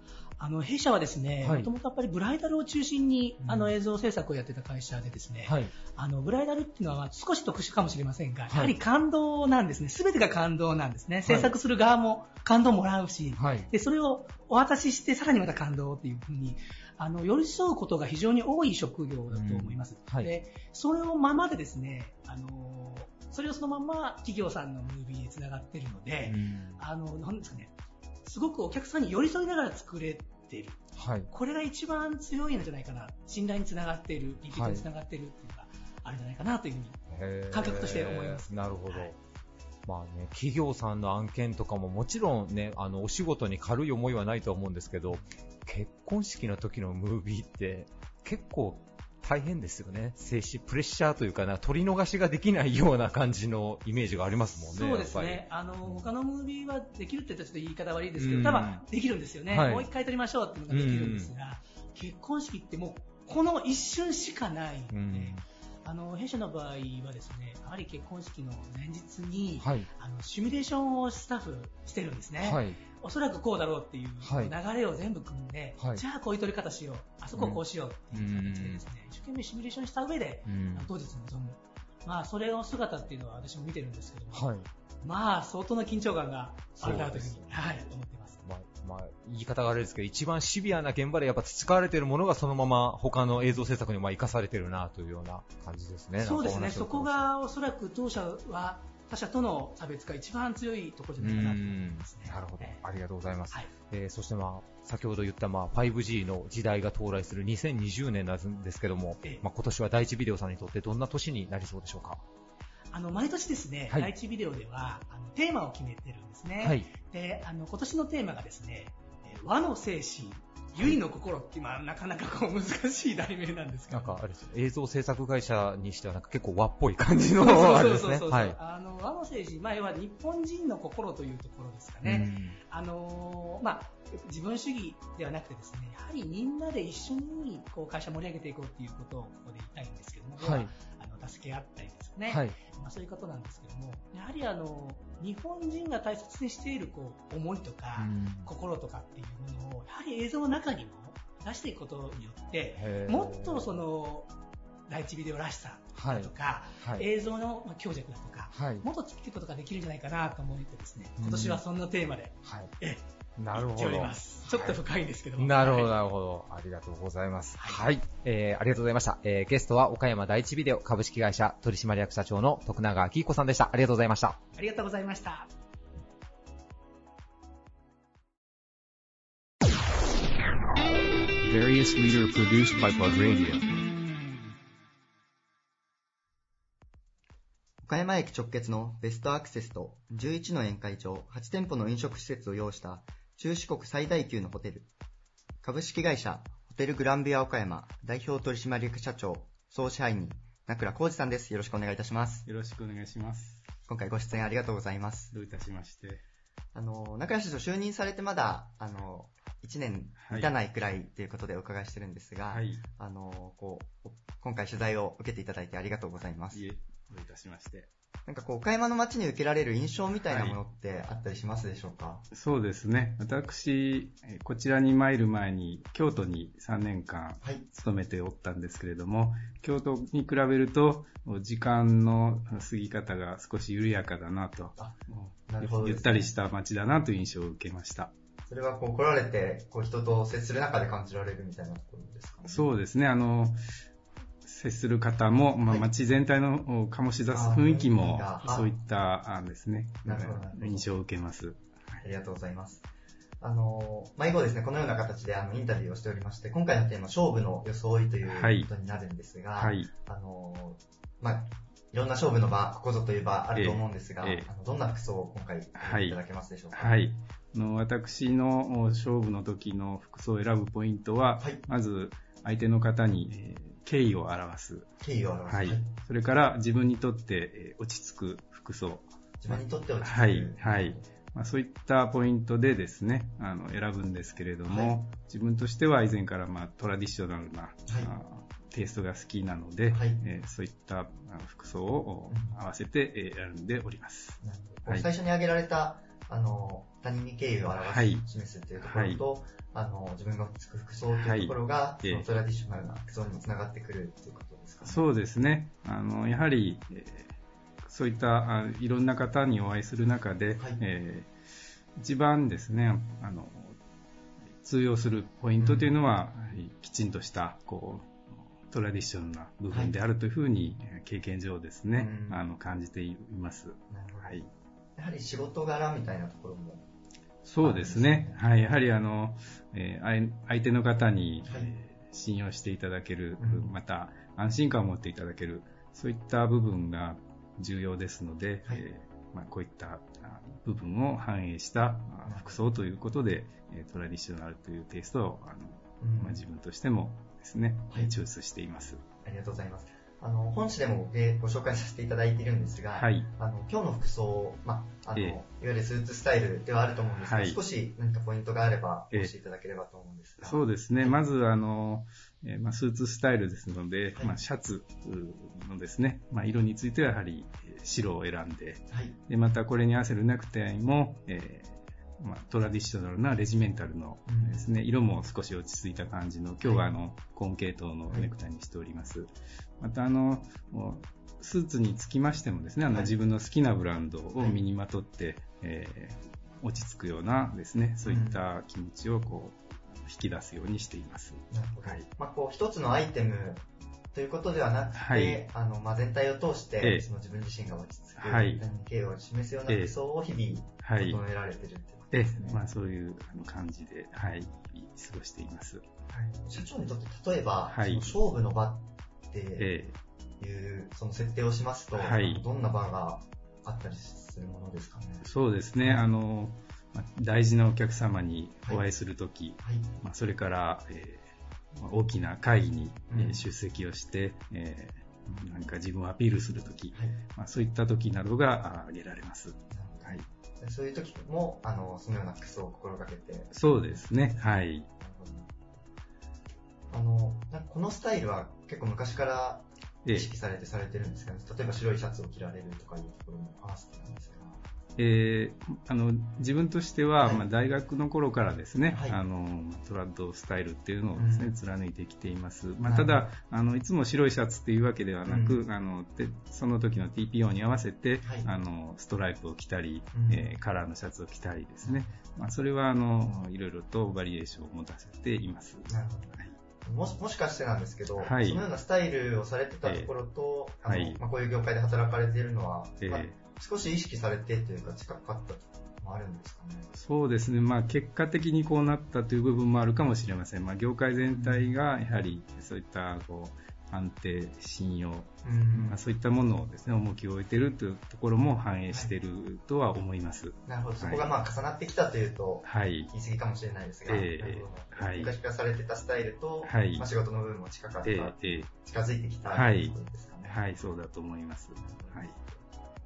あの弊社はですね、はいもともとやっぱりブライダルを中心に、うんあの映像制作をやってた会社でですね、はい。あのブライダルっていうのは少し特殊かもしれませんが、いやはり感動なんですね。すべてが感動なんですね。制作する側も感動をもらうし、はい。でそれをお渡ししてさらにまた感動っていうふうにあの寄り添うことが非常に多い職業だと思います。うんはいでそれをままでですね、あのそれをそのまま企業さんのムービーにつながっているので、うんあのなんですかね、すごくお客さんに寄り添いながら作れている。はい。これが一番強いんじゃないかな。信頼につながっている、リピートにつながっているっていうのがあるんじゃないかなというふうに。感覚として思いますなるほど。はいまあね、企業さんの案件とかももちろんね、あの、お仕事に軽い思いはないと思うんですけど、結婚式の時のムービーって結構大変ですよね。静止、プレッシャーというかな、取り逃しができないような感じのイメージがありますもんね。そうですね。あの、他のムービーはできるって言ったらちょっと言い方悪いですけど、うん多分できるんですよね。はいもう一回撮りましょうっていうのができるんですが、結婚式ってもうこの一瞬しかないので。あの、弊社の場合はですね、やはり結婚式の前日に、はい。あのシミュレーションをスタッフしてるんですね。はい。おそらくこうだろうっていうはい流れを全部組んで、はいじゃあこういう撮り方しよう、あそこをこうしようっていう形でですね、一生懸命シミュレーションした上で、うん当日臨む。まあ、それの姿っていうのは私も見てるんですけども、はい。まあ、相当な緊張感があるなというふうにはい、思ってます。まあ、まあ、言い方があれですけど、一番シビアな現場でやっぱ培われているものがそのまま他の映像制作にまあ生かされているなというような感じですね。そうですね、そこがおそらく当社は、他社との差別が一番強いところじゃないかなと思いますね。なるほどえ。ありがとうございます。はいえーそしてまあ、先ほど言ったまあ 5G の時代が到来する2020年なんですけども、ええまあ今年は第一ビデオさんにとってどんな年になりそうでしょうか？あの毎年ですね、はい第一ビデオではあのテーマを決めてるんですね。はい。であの今年のテーマがですね、えー和の精神、唯の心って、まあ、なかなかこう難しい題名なんですけど。なんかあれです映像制作会社にしてはなんか結構和っぽい感じのあの和の精神、まあ、要は日本人の心というところですかね。うんあのーまあ、自分主義ではなくてですね、やはりみんなで一緒にこう会社盛り上げていこうということをここで言いたいんですけども、はい助け合ったりですね、はい。まあ、そういうことなんですけども、やはりあの日本人が大切にしているこう思いとか、うん心とかっていうものを、やはり映像の中にも出していくことによって、もっとその第一ビデオらしさだとか、はい。映像のまあ強弱だとか、はい。もっとつけていくことができるんじゃないかなと思ってですね、うん今年はそんなテーマで、はい。えなるほど。ちょっと深いんですけども。なるほど、はいなるほど。ありがとうございます。は。はいいえー、ありがとうございました。えー、ゲストは岡山第一ビデオ株式会社取締役社長の徳永明彦さんでした。ありがとうございました。ありがとうございました。Various leader produced by Plug Radio. 岡山駅直結のベストアクセスと11の宴会場、8店舗の飲食施設を要した中四国最大級のホテル。株式会社ホテルグランビア岡山代表取締役社長総支配人名倉浩二さんです。よろしくお願いいたします。よろしくお願いします。今回ご出演ありがとうございます。どういたしまして。あの、中谷社長就任されてまだ、あの、1年満たないくらいということでお伺いしてるんですが、はい。あの、こう、今回取材を受けていただいてありがとうございますい。え、どういたしまして。なんかこう、岡山の街に受けられる印象みたいなものってあったりしますでしょうか、そうですね。私、えこちらに参る前に、京都に3年間はい。勤めておったんですけれども、京都に比べると、時間の過ぎ方が少し緩やかだなと、あ、なるほど、ゆったりした街だなという印象を受けました。それはこう来られて、こう人と接する中で感じられるみたいなところですか？ね。そうですね。あの、接する方も、まあ、街全体のお醸し出す雰囲気もそういったあですね印象を受けます。ありがとうございます。あの、まあ、以後ですね、このような形であのインタビューをしておりまして、今回のテーマ、勝負の装いというはいことになるんですが、はい。あの、まあ、いろんな勝負の場、ここぞという場あると思うんですが、ええええあのどんな服装を今回、いただけますでしょうか？はい。あの私のお勝負の時の服装を選ぶポイントは、はいまず相手の方に、えー敬意を表す。敬意を表す。はい。それから自分にとって、えー落ち着く服装。自分にとって落ち着く。はい。はい。まあ、そういったポイントでですね、あの選ぶんですけれども、はい自分としては以前から、まあ、トラディショナルな、あテイストが好きなので、はいえーそういった服装を合わせて、えー選んでおります。最初に挙げられた、あの、他人に敬意を表す、はい示すっていうところと、あの、自分が着く服装というところが、いええそのトラディショナルな服装にもつながってくるっていうことですかね。そうですね。あの、やはり、えーそういったあいろんな方にお会いする中で、はいえー一番ですね、あの、通用するポイントというのは、きちんとした、こう、トラディショナルな部分であるというふうに、えー経験上ですね、うんあの、感じています。はい。やはり仕事柄みたいなところも、そうですね。はい。やはりあの、えー相相手の方に、信用していただける、うんまた安心感を持っていただける、そういった部分が重要ですので、はいえーまあ、こういったあ部分を反映したあ服装ということで、えートラディショナルというテイストをあの、うんまあ、自分としてもですね、はいチョイスしています。ありがとうございます。あの、本誌でもごご紹介させていただいているんですが、はい。あの、今日の服装、まあ、あの、ええいわゆるスーツスタイルではあると思うんですが、はい少し何かポイントがあれば、教えていただければと思うんですが。そうですね。まず、あの、えーまあ、スーツスタイルですので、はいまあ、シャツうのですね、まあ、色についてはやはりえー白を選んで、はい。で、またこれに合わせるネクタイも、えーまあ、トラディショナルなレジメンタルのうんですね、色も少し落ち着いた感じの、今日はあの、紺系統のネクタイにしております。またあの、スーツにつきましてもですね、あの、はい。自分の好きなブランドを身にまとって、えー落ち着くようなですね、そういった気持ちをこう、引き出すようにしています。なるほど。はい。まあ、こう、一つのアイテムということではなくて、はい。あの、まあ、全体を通して、ええ。その自分自身が落ち着く、はい。何系を示すような服装を日々、はい。整えられてるってことえですね。え、まあそういう感じで、はい、過ごしています。はい。社長にとって例えば、はい。その勝負の場っていう、えその設定をしますと、はいどんな場があったりするものですかね。えそうですね、あの、まあ大事なお客様にお会いするとき、はい。まあ、それから、えーまあ大きな会議に、出席をして、えー何か自分をアピールするとき、はい。まあ、そういったときなどがあ挙げられます。はい、そういう時も、あの、そのような服装を心がけて、そうですね、はい。あの、このスタイルは結構昔からえ意識されてされてるんですかね？例えば白いシャツを着られるとかいうところも合わせてなんですが。えーあの自分としては、はい。まあ、大学の頃からですね、はい。あのトラッドスタイルっていうのをですね、うん。貫いてきています、まあ、ただあのいつも白いシャツっていうわけではなく、うん。あのでその時の TPO に合わせて、はい。あのストライプを着たり、うん。えーカラーのシャツを着たりですね、まあ、それはあのいろいろとバリエーションを持たせています、なるほど。はいもしもしかしてなんですけど、はい。そのようなスタイルをされてたところと、あのはい。まあ、こういう業界で働かれているのは、えーまあ少し意識されてというか近かったともあるんですかね。そうですね、まあ、結果的にこうなったという部分もあるかもしれません、まあ、業界全体がやはりそういったこう安定、信用、うん。まあ、そういったものをですね重きを置いているというところも反映しているとは思います。なるほど、そこがまあ重なってきたというと、はい、言い過ぎかもしれないですが、ええなるほど。はい。昔からされてたスタイルと、はい。まあ、仕事の部分も近かった、ええええ。近づいてきたはいということですかね。はい、そうだと思います。はい、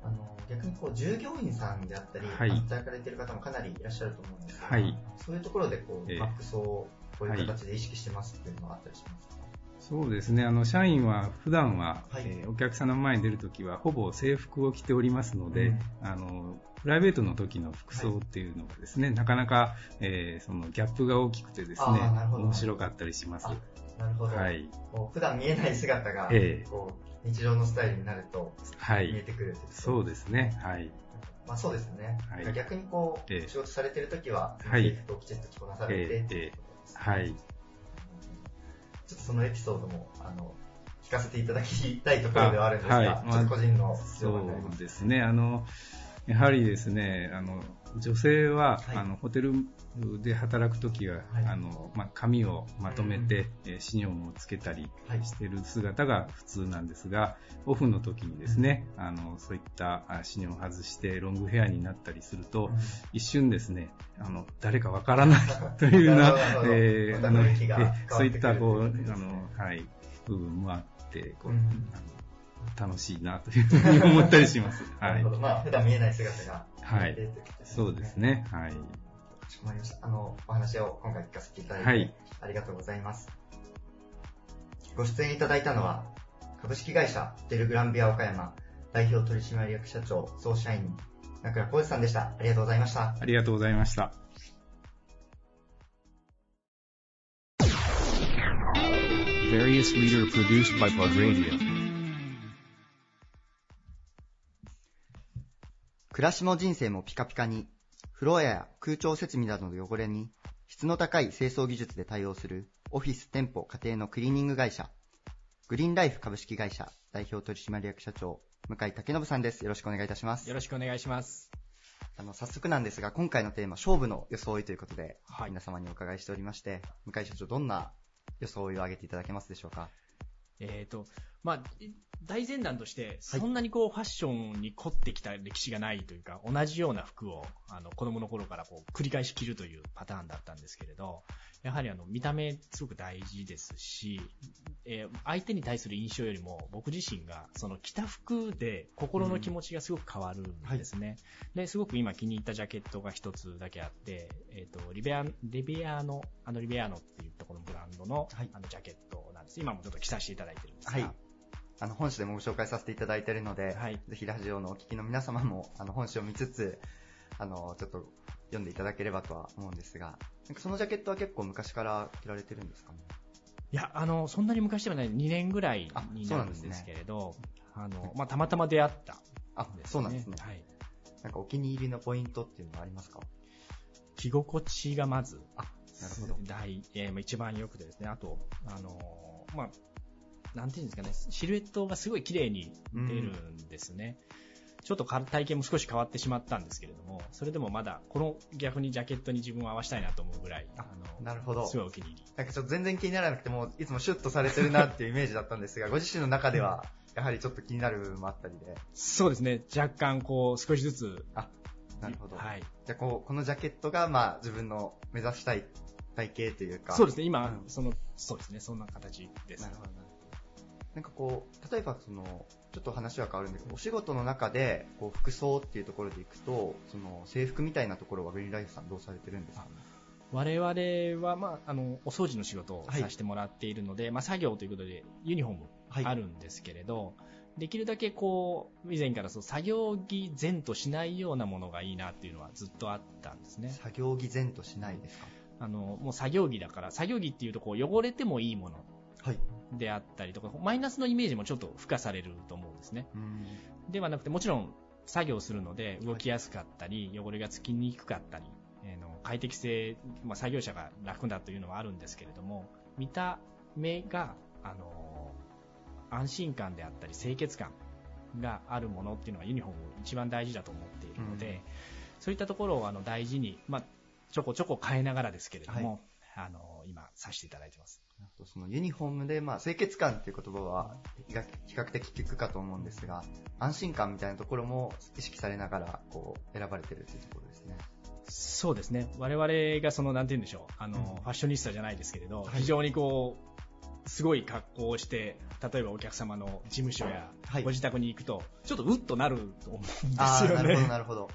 あの逆にこう従業員さんであったり、はい。働かれている方もかなりいらっしゃると思うんですが、はい。そういうところでこう、ええ。マックスをこういう形で意識してますっていうのはあったりしますか、そうですね、あの社員は普段は、はい。えーお客さんの前に出るときはほぼ制服を着ておりますので、うん。あのプライベートの時の服装っていうのがですね、なかなか、えーそのギャップが大きくてですね面白かったりします。あなるほど、はい、こう普段見えない姿が、ええ。こう日常のスタイルになるとはい、見えてくるってこと。そうですね、はい、まあそうですよね。はい。逆にこう、ええ。仕事されてるときは、はい。制服をきちっと着こなされて、はい、ちょっとそのエピソードも、あの、聞かせていただきたいところではあるんですが、はいちょっと個人のそ情報になります。うですね。あの、やはりですね、あの、女性は、はい。あの、ホテルで働くときは、はい。あの、まあ、髪をまとめて、えーシニョンをつけたりはい。してる姿が普通なんですが、オフの時にですね、あの、そういったあシニョンを外してロングヘアになったりすると、一瞬ですね、あの、誰かわからないというようなえそういった、こう、あの、はい、部分もあって、こう、うん。あの楽しいなというふうに思ったりします。なはいるほ。ど。まあ、普段見えない姿がはい見えてるということそうです。ね。はい。かしこまりました。あの、お話を今回聞かせていただいて、はいありがとうございます。ご出演いただいたのは、株式会社デルグランビア岡山代表取締役社長総社員、名倉浩二さんでした。ありがとうございました。ありがとうございました。Various leader produced by Plug Radio. 暮らしも人生もピカピカに、フロアや空調設備などの汚れに質の高い清掃技術で対応するオフィス、店舗、家庭のクリーニング会社、グリーンライフ株式会社代表取締役社長、向井武信さんです。よろしくお願いいたします。よろしくお願いします。あの、早速なんですが、今回のテーマ、勝負の装いということで、はい皆様にお伺いしておりまして、向井社長、どんな装いを挙げていただけますでしょうか？えっ、と、まあ、い大前段として、そんなにこう、ファッションに凝ってきた歴史がないというか、同じような服を、あの、子供の頃からこう、繰り返し着るというパターンだったんですけれど、やはりあの、見た目すごく大事ですし、えー相手に対する印象よりも、僕自身が、その着た服で心の気持ちがすごく変わるんですね。で、すごく今気に入ったジャケットが一つだけあって、えっ、と、リベア、リベアの、あのリベアノっていうところのブランドの、はいあのジャケットなんです。今もちょっと着させていただいてるんですが、はい。あの、本誌でもご紹介させていただいているので、はいぜひラジオのお聞きの皆様も、あの、本誌を見つつ、あの、ちょっと読んでいただければとは思うんですが、そのジャケットは結構昔から着られてるんですか？ねいや、あの、そんなに昔ではない、2年ぐらいあになんですねなるんですけれど、あの、まあ、たまたま出会ったあん、です、ね。そうなんですね。はい。なんかお気に入りのポイントっていうのはありますか？着心地がまず、あ、なるほど。大、えーまあ一番良くてですね、あと、あのーまあ、なんていうんですかね、シルエットがすごい綺麗に出るんですね。ちょっとか体型も少し変わってしまったんですけれども、それでもまだ、この逆にジャケットに自分を合わせたいなと思うぐらい、あのなるほどすごいお気に入り。なんかちょっと全然気にならなくても、いつもシュッとされてるなっていうイメージだったんですが、ご自身の中では、やはりちょっと気になる部分もあったりで。そうですね、若干こう、少しずつ、あ、なるほど。はい。じゃあこう、このジャケットが、まあ、自分の目指したい体型というか。そうですね、今、うんその、そうですね、そんな形です。なるほど、なんかこう、例えばその、ちょっと話は変わるんだけど、お仕事の中で、こう、服装っていうところでいくと、その、制服みたいなところはグリーンライフさんどうされてるんですか？ね我々は、まあ、あの、お掃除の仕事をさせてもらっているので、まあ、作業ということでユニフォームはい。あるんですけれど、できるだけこう、以前からそう作業着前としないようなものがいいなっていうのはずっとあったんですね。作業着前としないですか？あの、もう作業着だから、作業着っていうとこう汚れてもいいもの。はい。であったりとか、マイナスのイメージもちょっと付加されると思うんですね。うん。ではなくて、もちろん作業するので動きやすかったり、汚れがつきにくかったり、えーの快適性、まあ、作業者が楽だというのはあるんですけれども、見た目が、あのー安心感であったり清潔感があるものっていうのがユニフォーム一番大事だと思っているので、そういったところをあの大事に、まあ、ちょこちょこ変えながらですけれども、あのー今させていただいてます。そのユニフォームで、まあ、清潔感っていう言葉は比較的聞くかと思うんですが、安心感みたいなところも意識されながら、こう、選ばれてるっていうところですね。そうですね。我々がその、なんて言うんでしょう。あの、ファッショニスタじゃないですけれど、はい非常にこう、すごい格好をして、例えばお客様の事務所やはいご自宅に行くと、ちょっとうっとなると思うんですああ、よなるほど、ね。なるほど。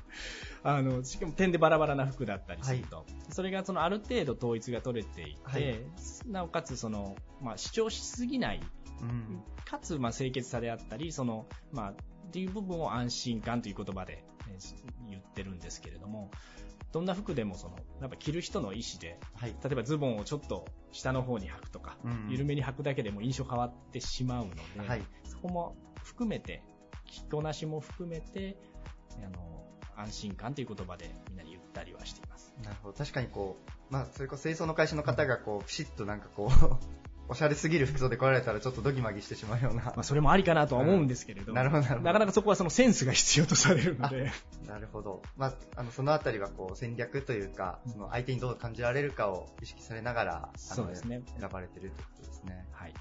あの、しかも点でバラバラな服だったりすると、それがそのある程度統一が取れていて、はい。なおかつその、まあ、主張しすぎない。うん。かつ、まあ、清潔さであったり、その、まあ、っていう部分を安心感という言葉で、えー言ってるんですけれども、どんな服でもその、やっぱ着る人の意思で、はい。例えばズボンをちょっと下の方に履くとか、うん。緩めに履くだけでも印象変わってしまうので、はい。そこも含めて、着こなしも含めて、あの、安心感という言葉でみんなに言ったりはしています。なるほど。確かにこう、まあ、それこそ清掃の会社の方がこう、ピシッとなんかこう、おしゃれすぎる服装で来られたらちょっとドギマギしてしまうような。まあ、それもありかなとは思うんですけれど、うんなるほどなるほどなかなかそこはそのセンスが必要とされるので、なるほど。まあ、あの、そのあたりはこう戦略というか、その相手にどう感じられるかを意識されながら、そうですね選ばれてるということですね。はい。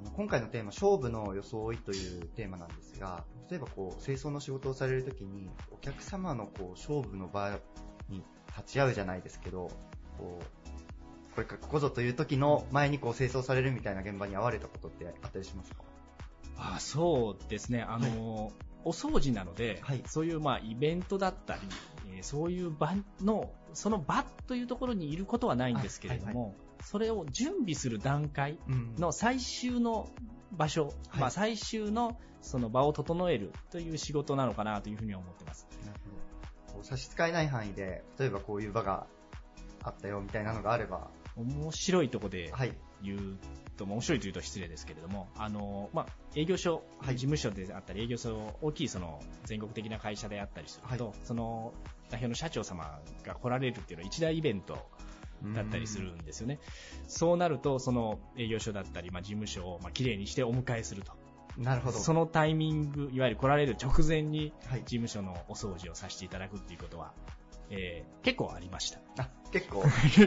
あの今回のテーマ、勝負の装いというテーマなんですが、例えばこう、清掃の仕事をされるときに、お客様のこう、勝負の場に立ち会うじゃないですけど、こう、これからここぞという時の前にこう、清掃されるみたいな現場に遭われたことってあったりしますか？あそうですね、あの、お掃除なので、そういうまあイベントだったり、えーそういう場の、その場というところにいることはないんですけれども、それを準備する段階の最終の場所、まあ最終のその場を整えるという仕事なのかなというふうには思ってます。なるほど。差し支えない範囲で、例えばこういう場があったよみたいなのがあれば、面白いところで言うと、まあ面白いというと失礼ですけれども、あの、まあ、営業所、事務所であったり、営業所、大きいその全国的な会社であったりすると、その代表の社長様が来られるっていうのは一大イベントだったりするんですよね。そうなると、その営業所だったり、まあ、事務所をまあ綺麗にしてお迎えすると。なるほど。そのタイミング、いわゆる来られる直前に、事務所のお掃除をさせていただくっていうことは、えー結構ありました。あ、結構。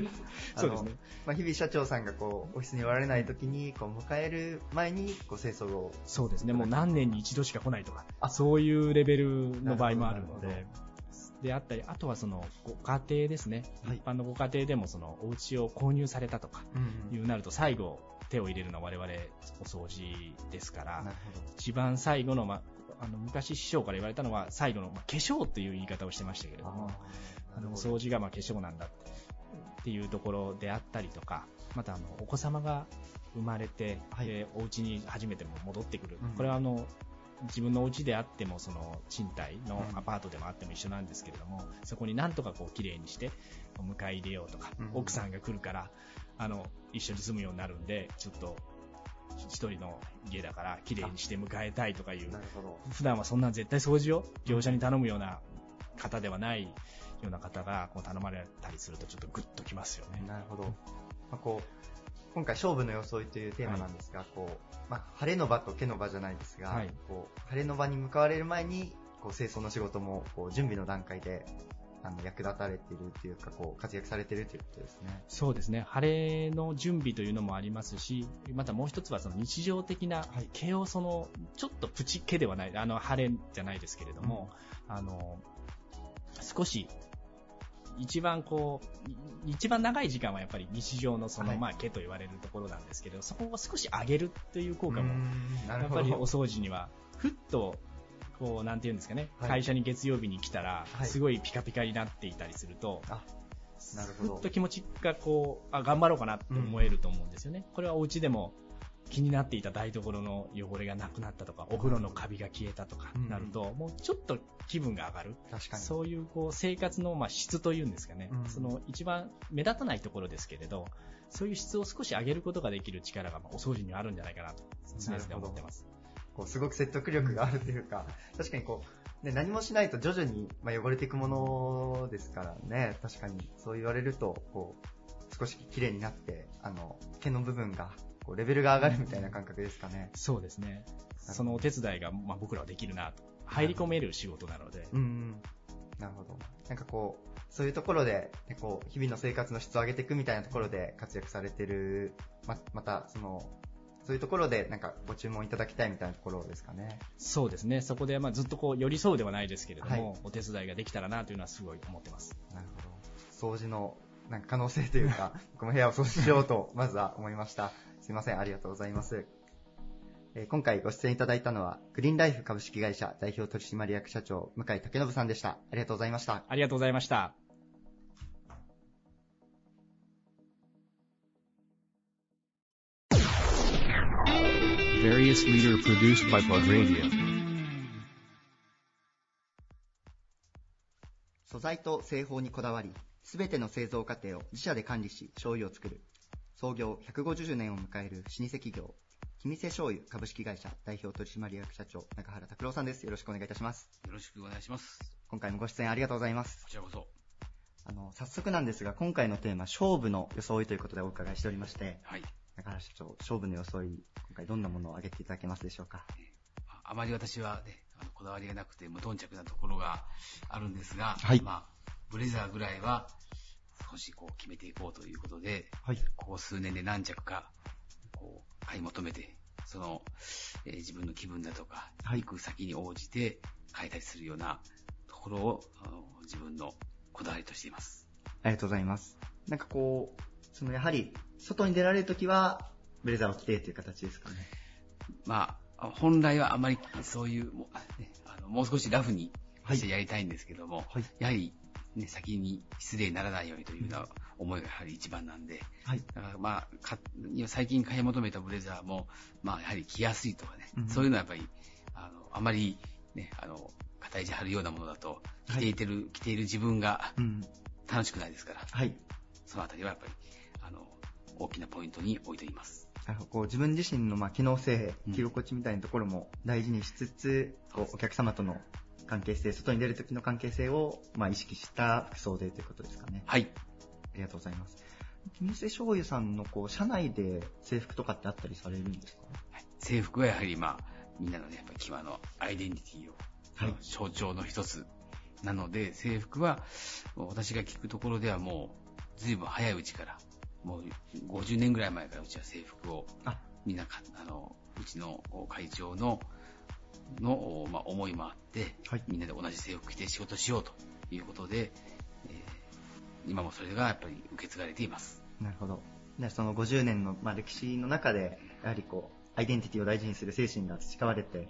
そうですね。まあ、日々社長さんがこう、オフィスにおられない時に、こう、迎える前に、こう、清掃を。そうですね、もう何年に一度しか来ないとか、そういうレベルの場合もあるので、であったり、あとはそのご家庭ですね、一般のご家庭でもそのお家を購入されたとかうんいうなると、最後、手を入れるのは我々お掃除ですから一番最後の、まあ、あの昔、師匠から言われたのは、最後の、まあ、化粧っていう言い方をしてましたけれども、あの掃除がまあ化粧なんだっていうところであったりとか、またあのお子様が生まれて、でお家に初めても戻ってくる、うん。これはあの自分のお家であってもその賃貸のアパートでもあっても一緒なんですけれども、そこになんとかこう綺麗にしてお迎え入れようとか、うん奥さんが来るからあの一緒に住むようになるんでちょっと一人の家だから綺麗にして迎えたいとかいう。普段はそんな絶対掃除を業者に頼むような方ではないような方がこう頼まれたりするとちょっとグッときますよね。なるほど。まあ、こう、今回勝負の装いというテーマなんですが、こう、まあ、晴れの場と毛の場じゃないですが、はいこう、晴れの場に向かわれる前に、こう、清掃の仕事も、こう、準備の段階で、あの、役立たれているというか、こう、活躍されているということですね。そうですね。晴れの準備というのもありますし、またもう一つはその日常的な毛をその、ちょっとプチ毛ではない、あの、晴れじゃないですけれども、あの、少し、一番こう、い一番長い時間はやっぱり日常のその、はいまあ毛と言われるところなんですけど、そこを少し上げるという効果も、やっぱりお掃除には、ふっと、こう、なんていうんですかね、はい会社に月曜日に来たら、はいすごいピカピカになっていたりすると、なるほどふっと。気持ちがこう、あ、頑張ろうかなって思えると思うんですよね。これはお家でも気になっていた台所の汚れがなくなったとか、お風呂のカビが消えたとかなると、もうちょっと気分が上がる。確かに。そういうこう生活のまあ質というんですかね、うんその一番目立たないところですけれど、そういう質を少し上げることができる力がまあお掃除にはあるんじゃないかなと常々思ってます。こうすごく説得力があるというか、確かにこう、ね、何もしないと徐々に、まあ、汚れていくものですからね、確かにそう言われると、こう、少し綺麗になって、あの、毛の部分が、こう、レベルが上がるみたいな感覚ですかね。そうですね。そのお手伝いがまあ僕らはできるなと。入り込める仕事なので。うんうん。なるほど。なんかこう、そういうところで、ねこう、日々の生活の質を上げていくみたいなところで活躍されてる、ま、また、その、そういうところで、なんか、ご注文いただきたいみたいなところですかね。そうですね。そこでまあずっとこう寄り添うではないですけれども、はいお手伝いができたらなというのはすごい思ってます。なるほど。掃除の、なんか可能性というか、僕も部屋を掃除しようと、まずは思いました。すいません、ありがとうございます。えー今回ご出演いただいたのは、グリーンライフ株式会社代表取締役社長、向井武信さんでした。ありがとうございました。ありがとうございました。Various leader produced by Plug Radio. 素材と製法にこだわり、すべての製造過程を自社で管理し、醤油を作る。創業150年を迎える老舗企業、君瀬醤油株式会社代表取締役社長、中原拓郎さんです。よろしくお願いいたします。よろしくお願いします。今回もご出演ありがとうございます。こちらこそ。あの、早速なんですが、今回のテーマ、勝負の装いということでお伺いしておりまして、はい。中原社長、勝負の装い、今回どんなものを挙げていただけますでしょうか？あまり私はね、こだわりがなくて無頓着なところがあるんですが、はいまあ、ブレザーぐらいは少しこう決めていこうということで、はい。ここ数年で何着か、こう、買い求めて、その、えー自分の気分だとか、はい行く先に応じて変えたりするようなところを、あの自分のこだわりとしています。ありがとうございます。なんかこう、そのやはり、外に出られるときは、ブレザーを着てという形ですかね。まあ、本来はあまりそういう、もう,、ね、あのもう少しラフにしてやりたいんですけども、はい。やはり、ね、先に失礼にならないようにというような思いがやはり一番なんで、はい。だからまあ、最近買い求めたブレザーも、まあやはり着やすいとかね、うんそういうのはやっぱり、あの、あまりね、あの、肩意地張るようなものだと、着ていてる、着ている自分がうん。楽しくないですから、はい。そのあたりはやっぱり、あの、大きなポイントに置いています。こう自分自身のまあ機能性うん、着心地みたいなところも大事にしつつ、こうお客様との関係性、外に出る時の関係性をまあ意識した服装でということですかね。はい。ありがとうございます。金瀬醤油さんのこう社内で制服とかってあったりされるんですか？制服はやはりまあ、みんなのね、やっぱり際のアイデンティティを、はい象徴の一つなので、制服は、私が聞くところではもう、ずいぶん早いうちから、もう50年ぐらい前からうちは制服をあ、みんなか、あの、うちの会長の、の、まあ、思いもあって、はいみんなで同じ制服着て仕事しようということで、えー今もそれがやっぱり受け継がれています。なるほど。でその50年の、まあ、歴史の中で、やはりこう、アイデンティティを大事にする精神が培われて、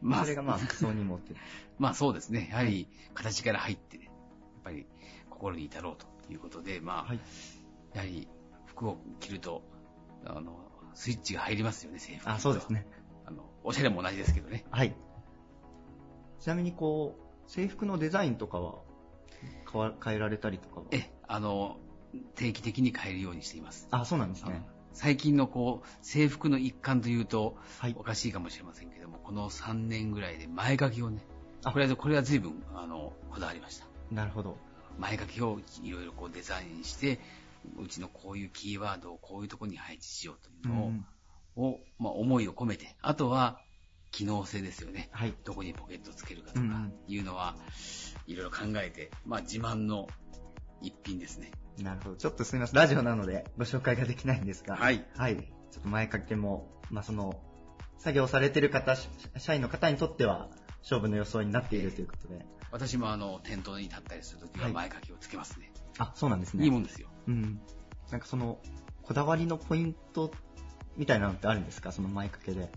まあそれがまあ服装にもって。まあそうですね。やはり形から入ってね、やっぱり心に至ろうということで、まあ、はい。やはり服を着ると、あの、スイッチが入りますよね、制服。あ、そうです。ね。あの、おしゃれも同じですけどね。はい。ちなみにこう、制服のデザインとかは変わ変えられたりとかは？え、あの、定期的に変えるようにしています。あ、そうなんですね。最近のこう、制服の一環というと、はいお。かしいかもしれませんけども、この3年ぐらいで前書きをね、あこれは、これは随分、あの、こだわりました。なるほど。前書きをいろいろこうデザインして、うちのこういうキーワードをこういうところに配置しようというのを、うんをまあ、思いを込めて、あとは機能性ですよね。はい。どこにポケットをつけるかとかいうのは、いろいろ考えて、まあ自慢の一品ですね。なるほど。ちょっとすみません。ラジオなのでご紹介ができないんですが。はい。はい。ちょっと前掛けも、まあ、その、作業されてる方、し社員の方にとっては、勝負の予想になっているということで。私もあの、店頭に立ったりするときははい前書きをつけますね。あ、そうなんですね。いいもんですよ。うん。なんかその、こだわりのポイントみたいなのってあるんですか？その前掛けで。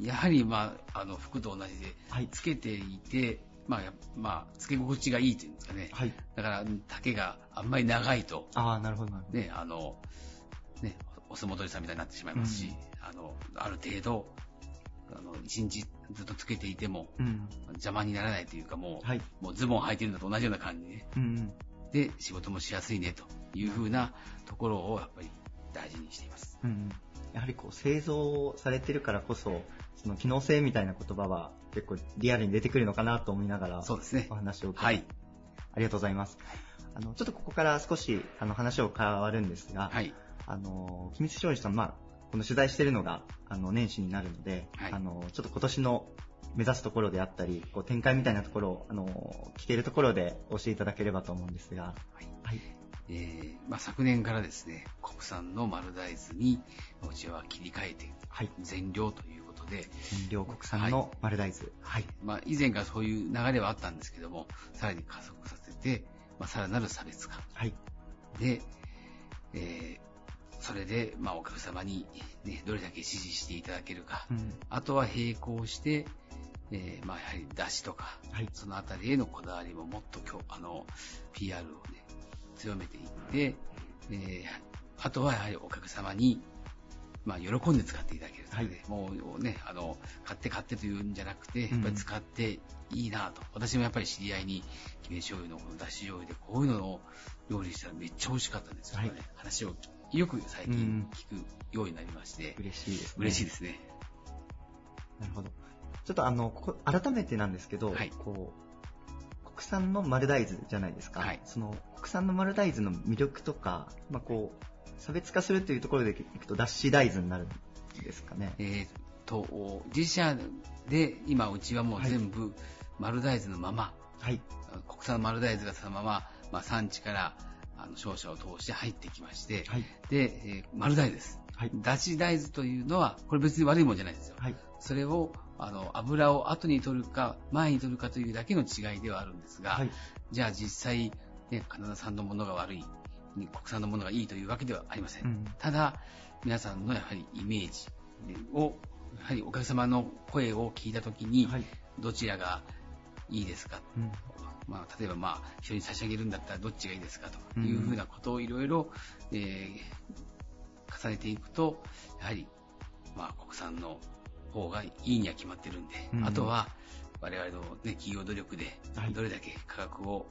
やはり、まあ、あの、服と同じで、はい。つけていて、まあ、やまあ、つけ心地がいいというんですかね。はい。だから、丈があんまり長いと、ああ、なるほど、なるほど。ね、あの、ね、お相撲取りさんみたいになってしまいますし、あの、ある程度、あの、一日ずっとつけていても、うん。邪魔にならないというか、もう、はい。もうズボン履いてるのと同じような感じで、うんうん。で、仕事もしやすいね、というふうなところを、やっぱり大事にしています。うんうん。やはりこう、製造されてるからこそ、その機能性みたいな言葉は結構リアルに出てくるのかなと思いながら、そうですねお。話を聞いて、はい。ありがとうございます。あの、ちょっとここから少し、あの、話を変わるんですが、はい。あの、君津勝利さん、まあ、この取材してるのが、あの、年始になるので、はいあの、ちょっと今年の目指すところであったり、こう、展開みたいなところを、あの、聞けるところで教えていただければと思うんですが、はい。はい。えーまあ、昨年からですね、国産の丸大豆に、うちは切り替えて、はい。全量ということで、両国産の丸大豆。はい。まあ、以前からそういう流れはあったんですけども、さらに加速させて、まあ、さらなる差別化。はい。で、えーそれで、まあ、お客様に、ね、どれだけ支持していただけるか。うん。あとは並行して、えーまあ、やはり出汁とか、はい。そのあたりへのこだわりももっと今日、あの、PR をね、強めていって、えーあとはやはりお客様に、まあ、喜んで使っていただけるとかね、もうね、あの、買って買ってというんじゃなくて、やっぱり使っていいなと。私もやっぱり知り合いに、決め醤油のこのだし醤油でこういうのを料理したらめっちゃ美味しかったんですよね。はい話をよく最近聞くようになりまして、嬉しいですね。嬉しいですね。なるほど。ちょっとあの、ここ改めてなんですけど、はいこう、国産の丸大豆じゃないですか。はいその、国産の丸大豆の魅力とか、まあこう、差別化するというところでいくと、脱脂大豆になるんですかね。えー、と、自社で今、うちはもう全部丸大豆のまま、はい、国産丸大豆がそのまま、まあ、産地からあの商社を通して入ってきまして、はい、で、えー、丸大豆です。はい、脱脂大豆というのは、これ別に悪いもんじゃないですよ。はい、それを、あの、油を後に取るか、前に取るかというだけの違いではあるんですが、はい、じゃあ実際、ね、カナダ産のものが悪い、国産のものがいいというわけではありません。うん、ただ、皆さんのやはりイメージを、やはりお客様の声を聞いたときに、はい、どちらがいいですか、うん、まあ、例えば、まあ、人に差し上げるんだったらどっちがいいですかというふうなことをいろいろ、えー、重ねていくと、やはり、まあ、国産の方がいいには決まってるんで、うん、あとは、我々の、ね、企業努力で、どれだけ価格を、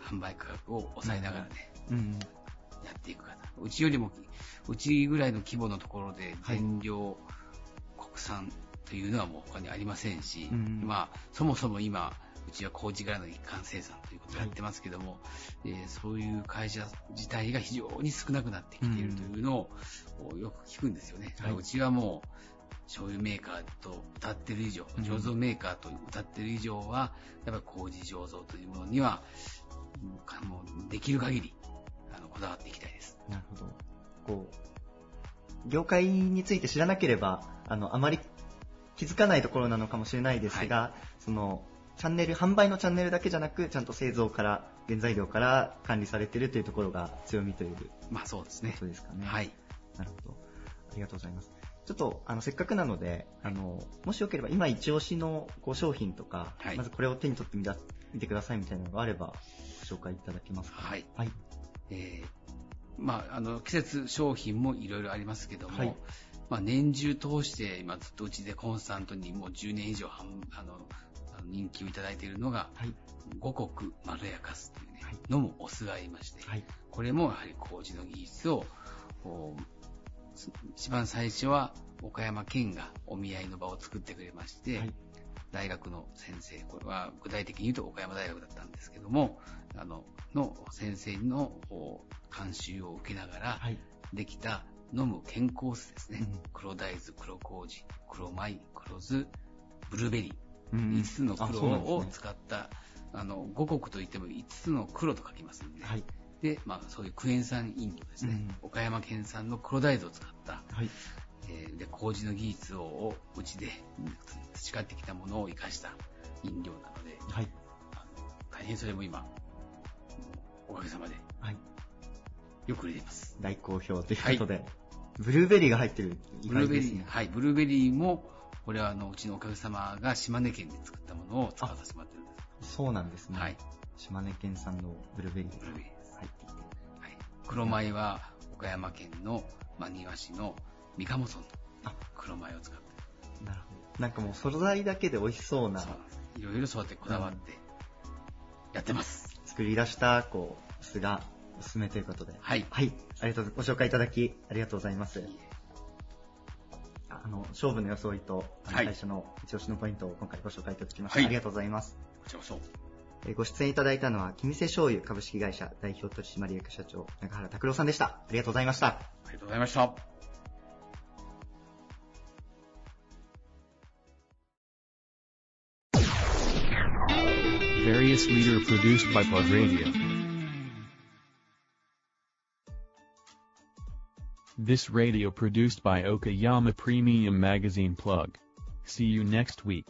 販売価格を抑えながらね、うん、やっていくかうちよりも、うちぐらいの規模のところで、全量国産というのはもう他にありませんし、うん、まあ、そもそも今、うちは麹柄の一貫生産ということをやってますけども、はい、えー、そういう会社自体が非常に少なくなってきているというのを、うん、よく聞くんですよね。はい、うちはもう、醤油メーカーと歌ってる以上、醸造メーカーと歌ってる以上は、やっぱり麹醸造というものには、もうできる限り、あの、こだわっていきたいです。なるほど。こう、業界について知らなければ、あの、あまり気づかないところなのかもしれないですが、はい、その、チャンネル、販売のチャンネルだけじゃなく、ちゃんと製造から、原材料から管理されているというところが強みという。まあそうですね。そうですかね。はい。なるほど。ありがとうございます。ちょっと、あの、せっかくなので、あの、もしよければ、今一押しのこう商品とか、はい、まずこれを手に取ってみた見てくださいみたいなのがあれば、ご紹介いただけますか？はい。はい。えー、まあ、あの、季節商品もいろいろありますけども、はい、まあ、年中通して、今ずっとうちでコンスタントにもう10年以上、あの、人気をいただいているのが、はい、五穀まろやかすというね、はい、飲むお酢がありまして、はい、これもやはり麹の技術を、一番最初は岡山県がお見合いの場を作ってくれまして、はい、大学の先生、これは具体的に言うと岡山大学だったんですけども、あの、の先生の監修を受けながら、できた飲む健康酢ですね。うん、黒大豆、黒麹、黒米、黒酢、ブルーベリー。5つの黒を使った、あの、五穀といっても5つの黒と書きますんで、はい、で、まあ、そういうクエン酸飲料ですね、うん、岡山県産の黒大豆を使った、はいえー、で、麹の技術をうちで培ってきたものを生かした飲料なので、はい、大変それも今、おかげさまで、はい、よく売れています。大好評ということで、はい、ブルーベリーが入ってる、ブルーベリー、はい、ブルーベリーも、これはあのうちのお客様が島根県で作ったものを使わさせてもらってるんです。そうなんですね。はい。島根県産のブルーベリー。ブルーベリー黒米は岡山県の真庭市の三鴨村の黒米を使ってなるほど。なんかもう素材だけで美味しそうな。そう。いろいろそうやってこだわってやってます。作り出した、こう、酢がおすすめということで。はい。はい。ありがとうご紹介いただき、ありがとうございます。あの、勝負の装いと、最初の一押しのポイントを今回ご紹介いただきました。はい、ありがとうございます。こちらこそ。えご出演いただいたのは、君瀬醤油株式会社代表取締役社長、中原拓郎さんでした。ありがとうございました。ありがとうございました。Various leader produced by Plug Radio. This radio produced by Okayama Premium Magazine Plug. See you next week.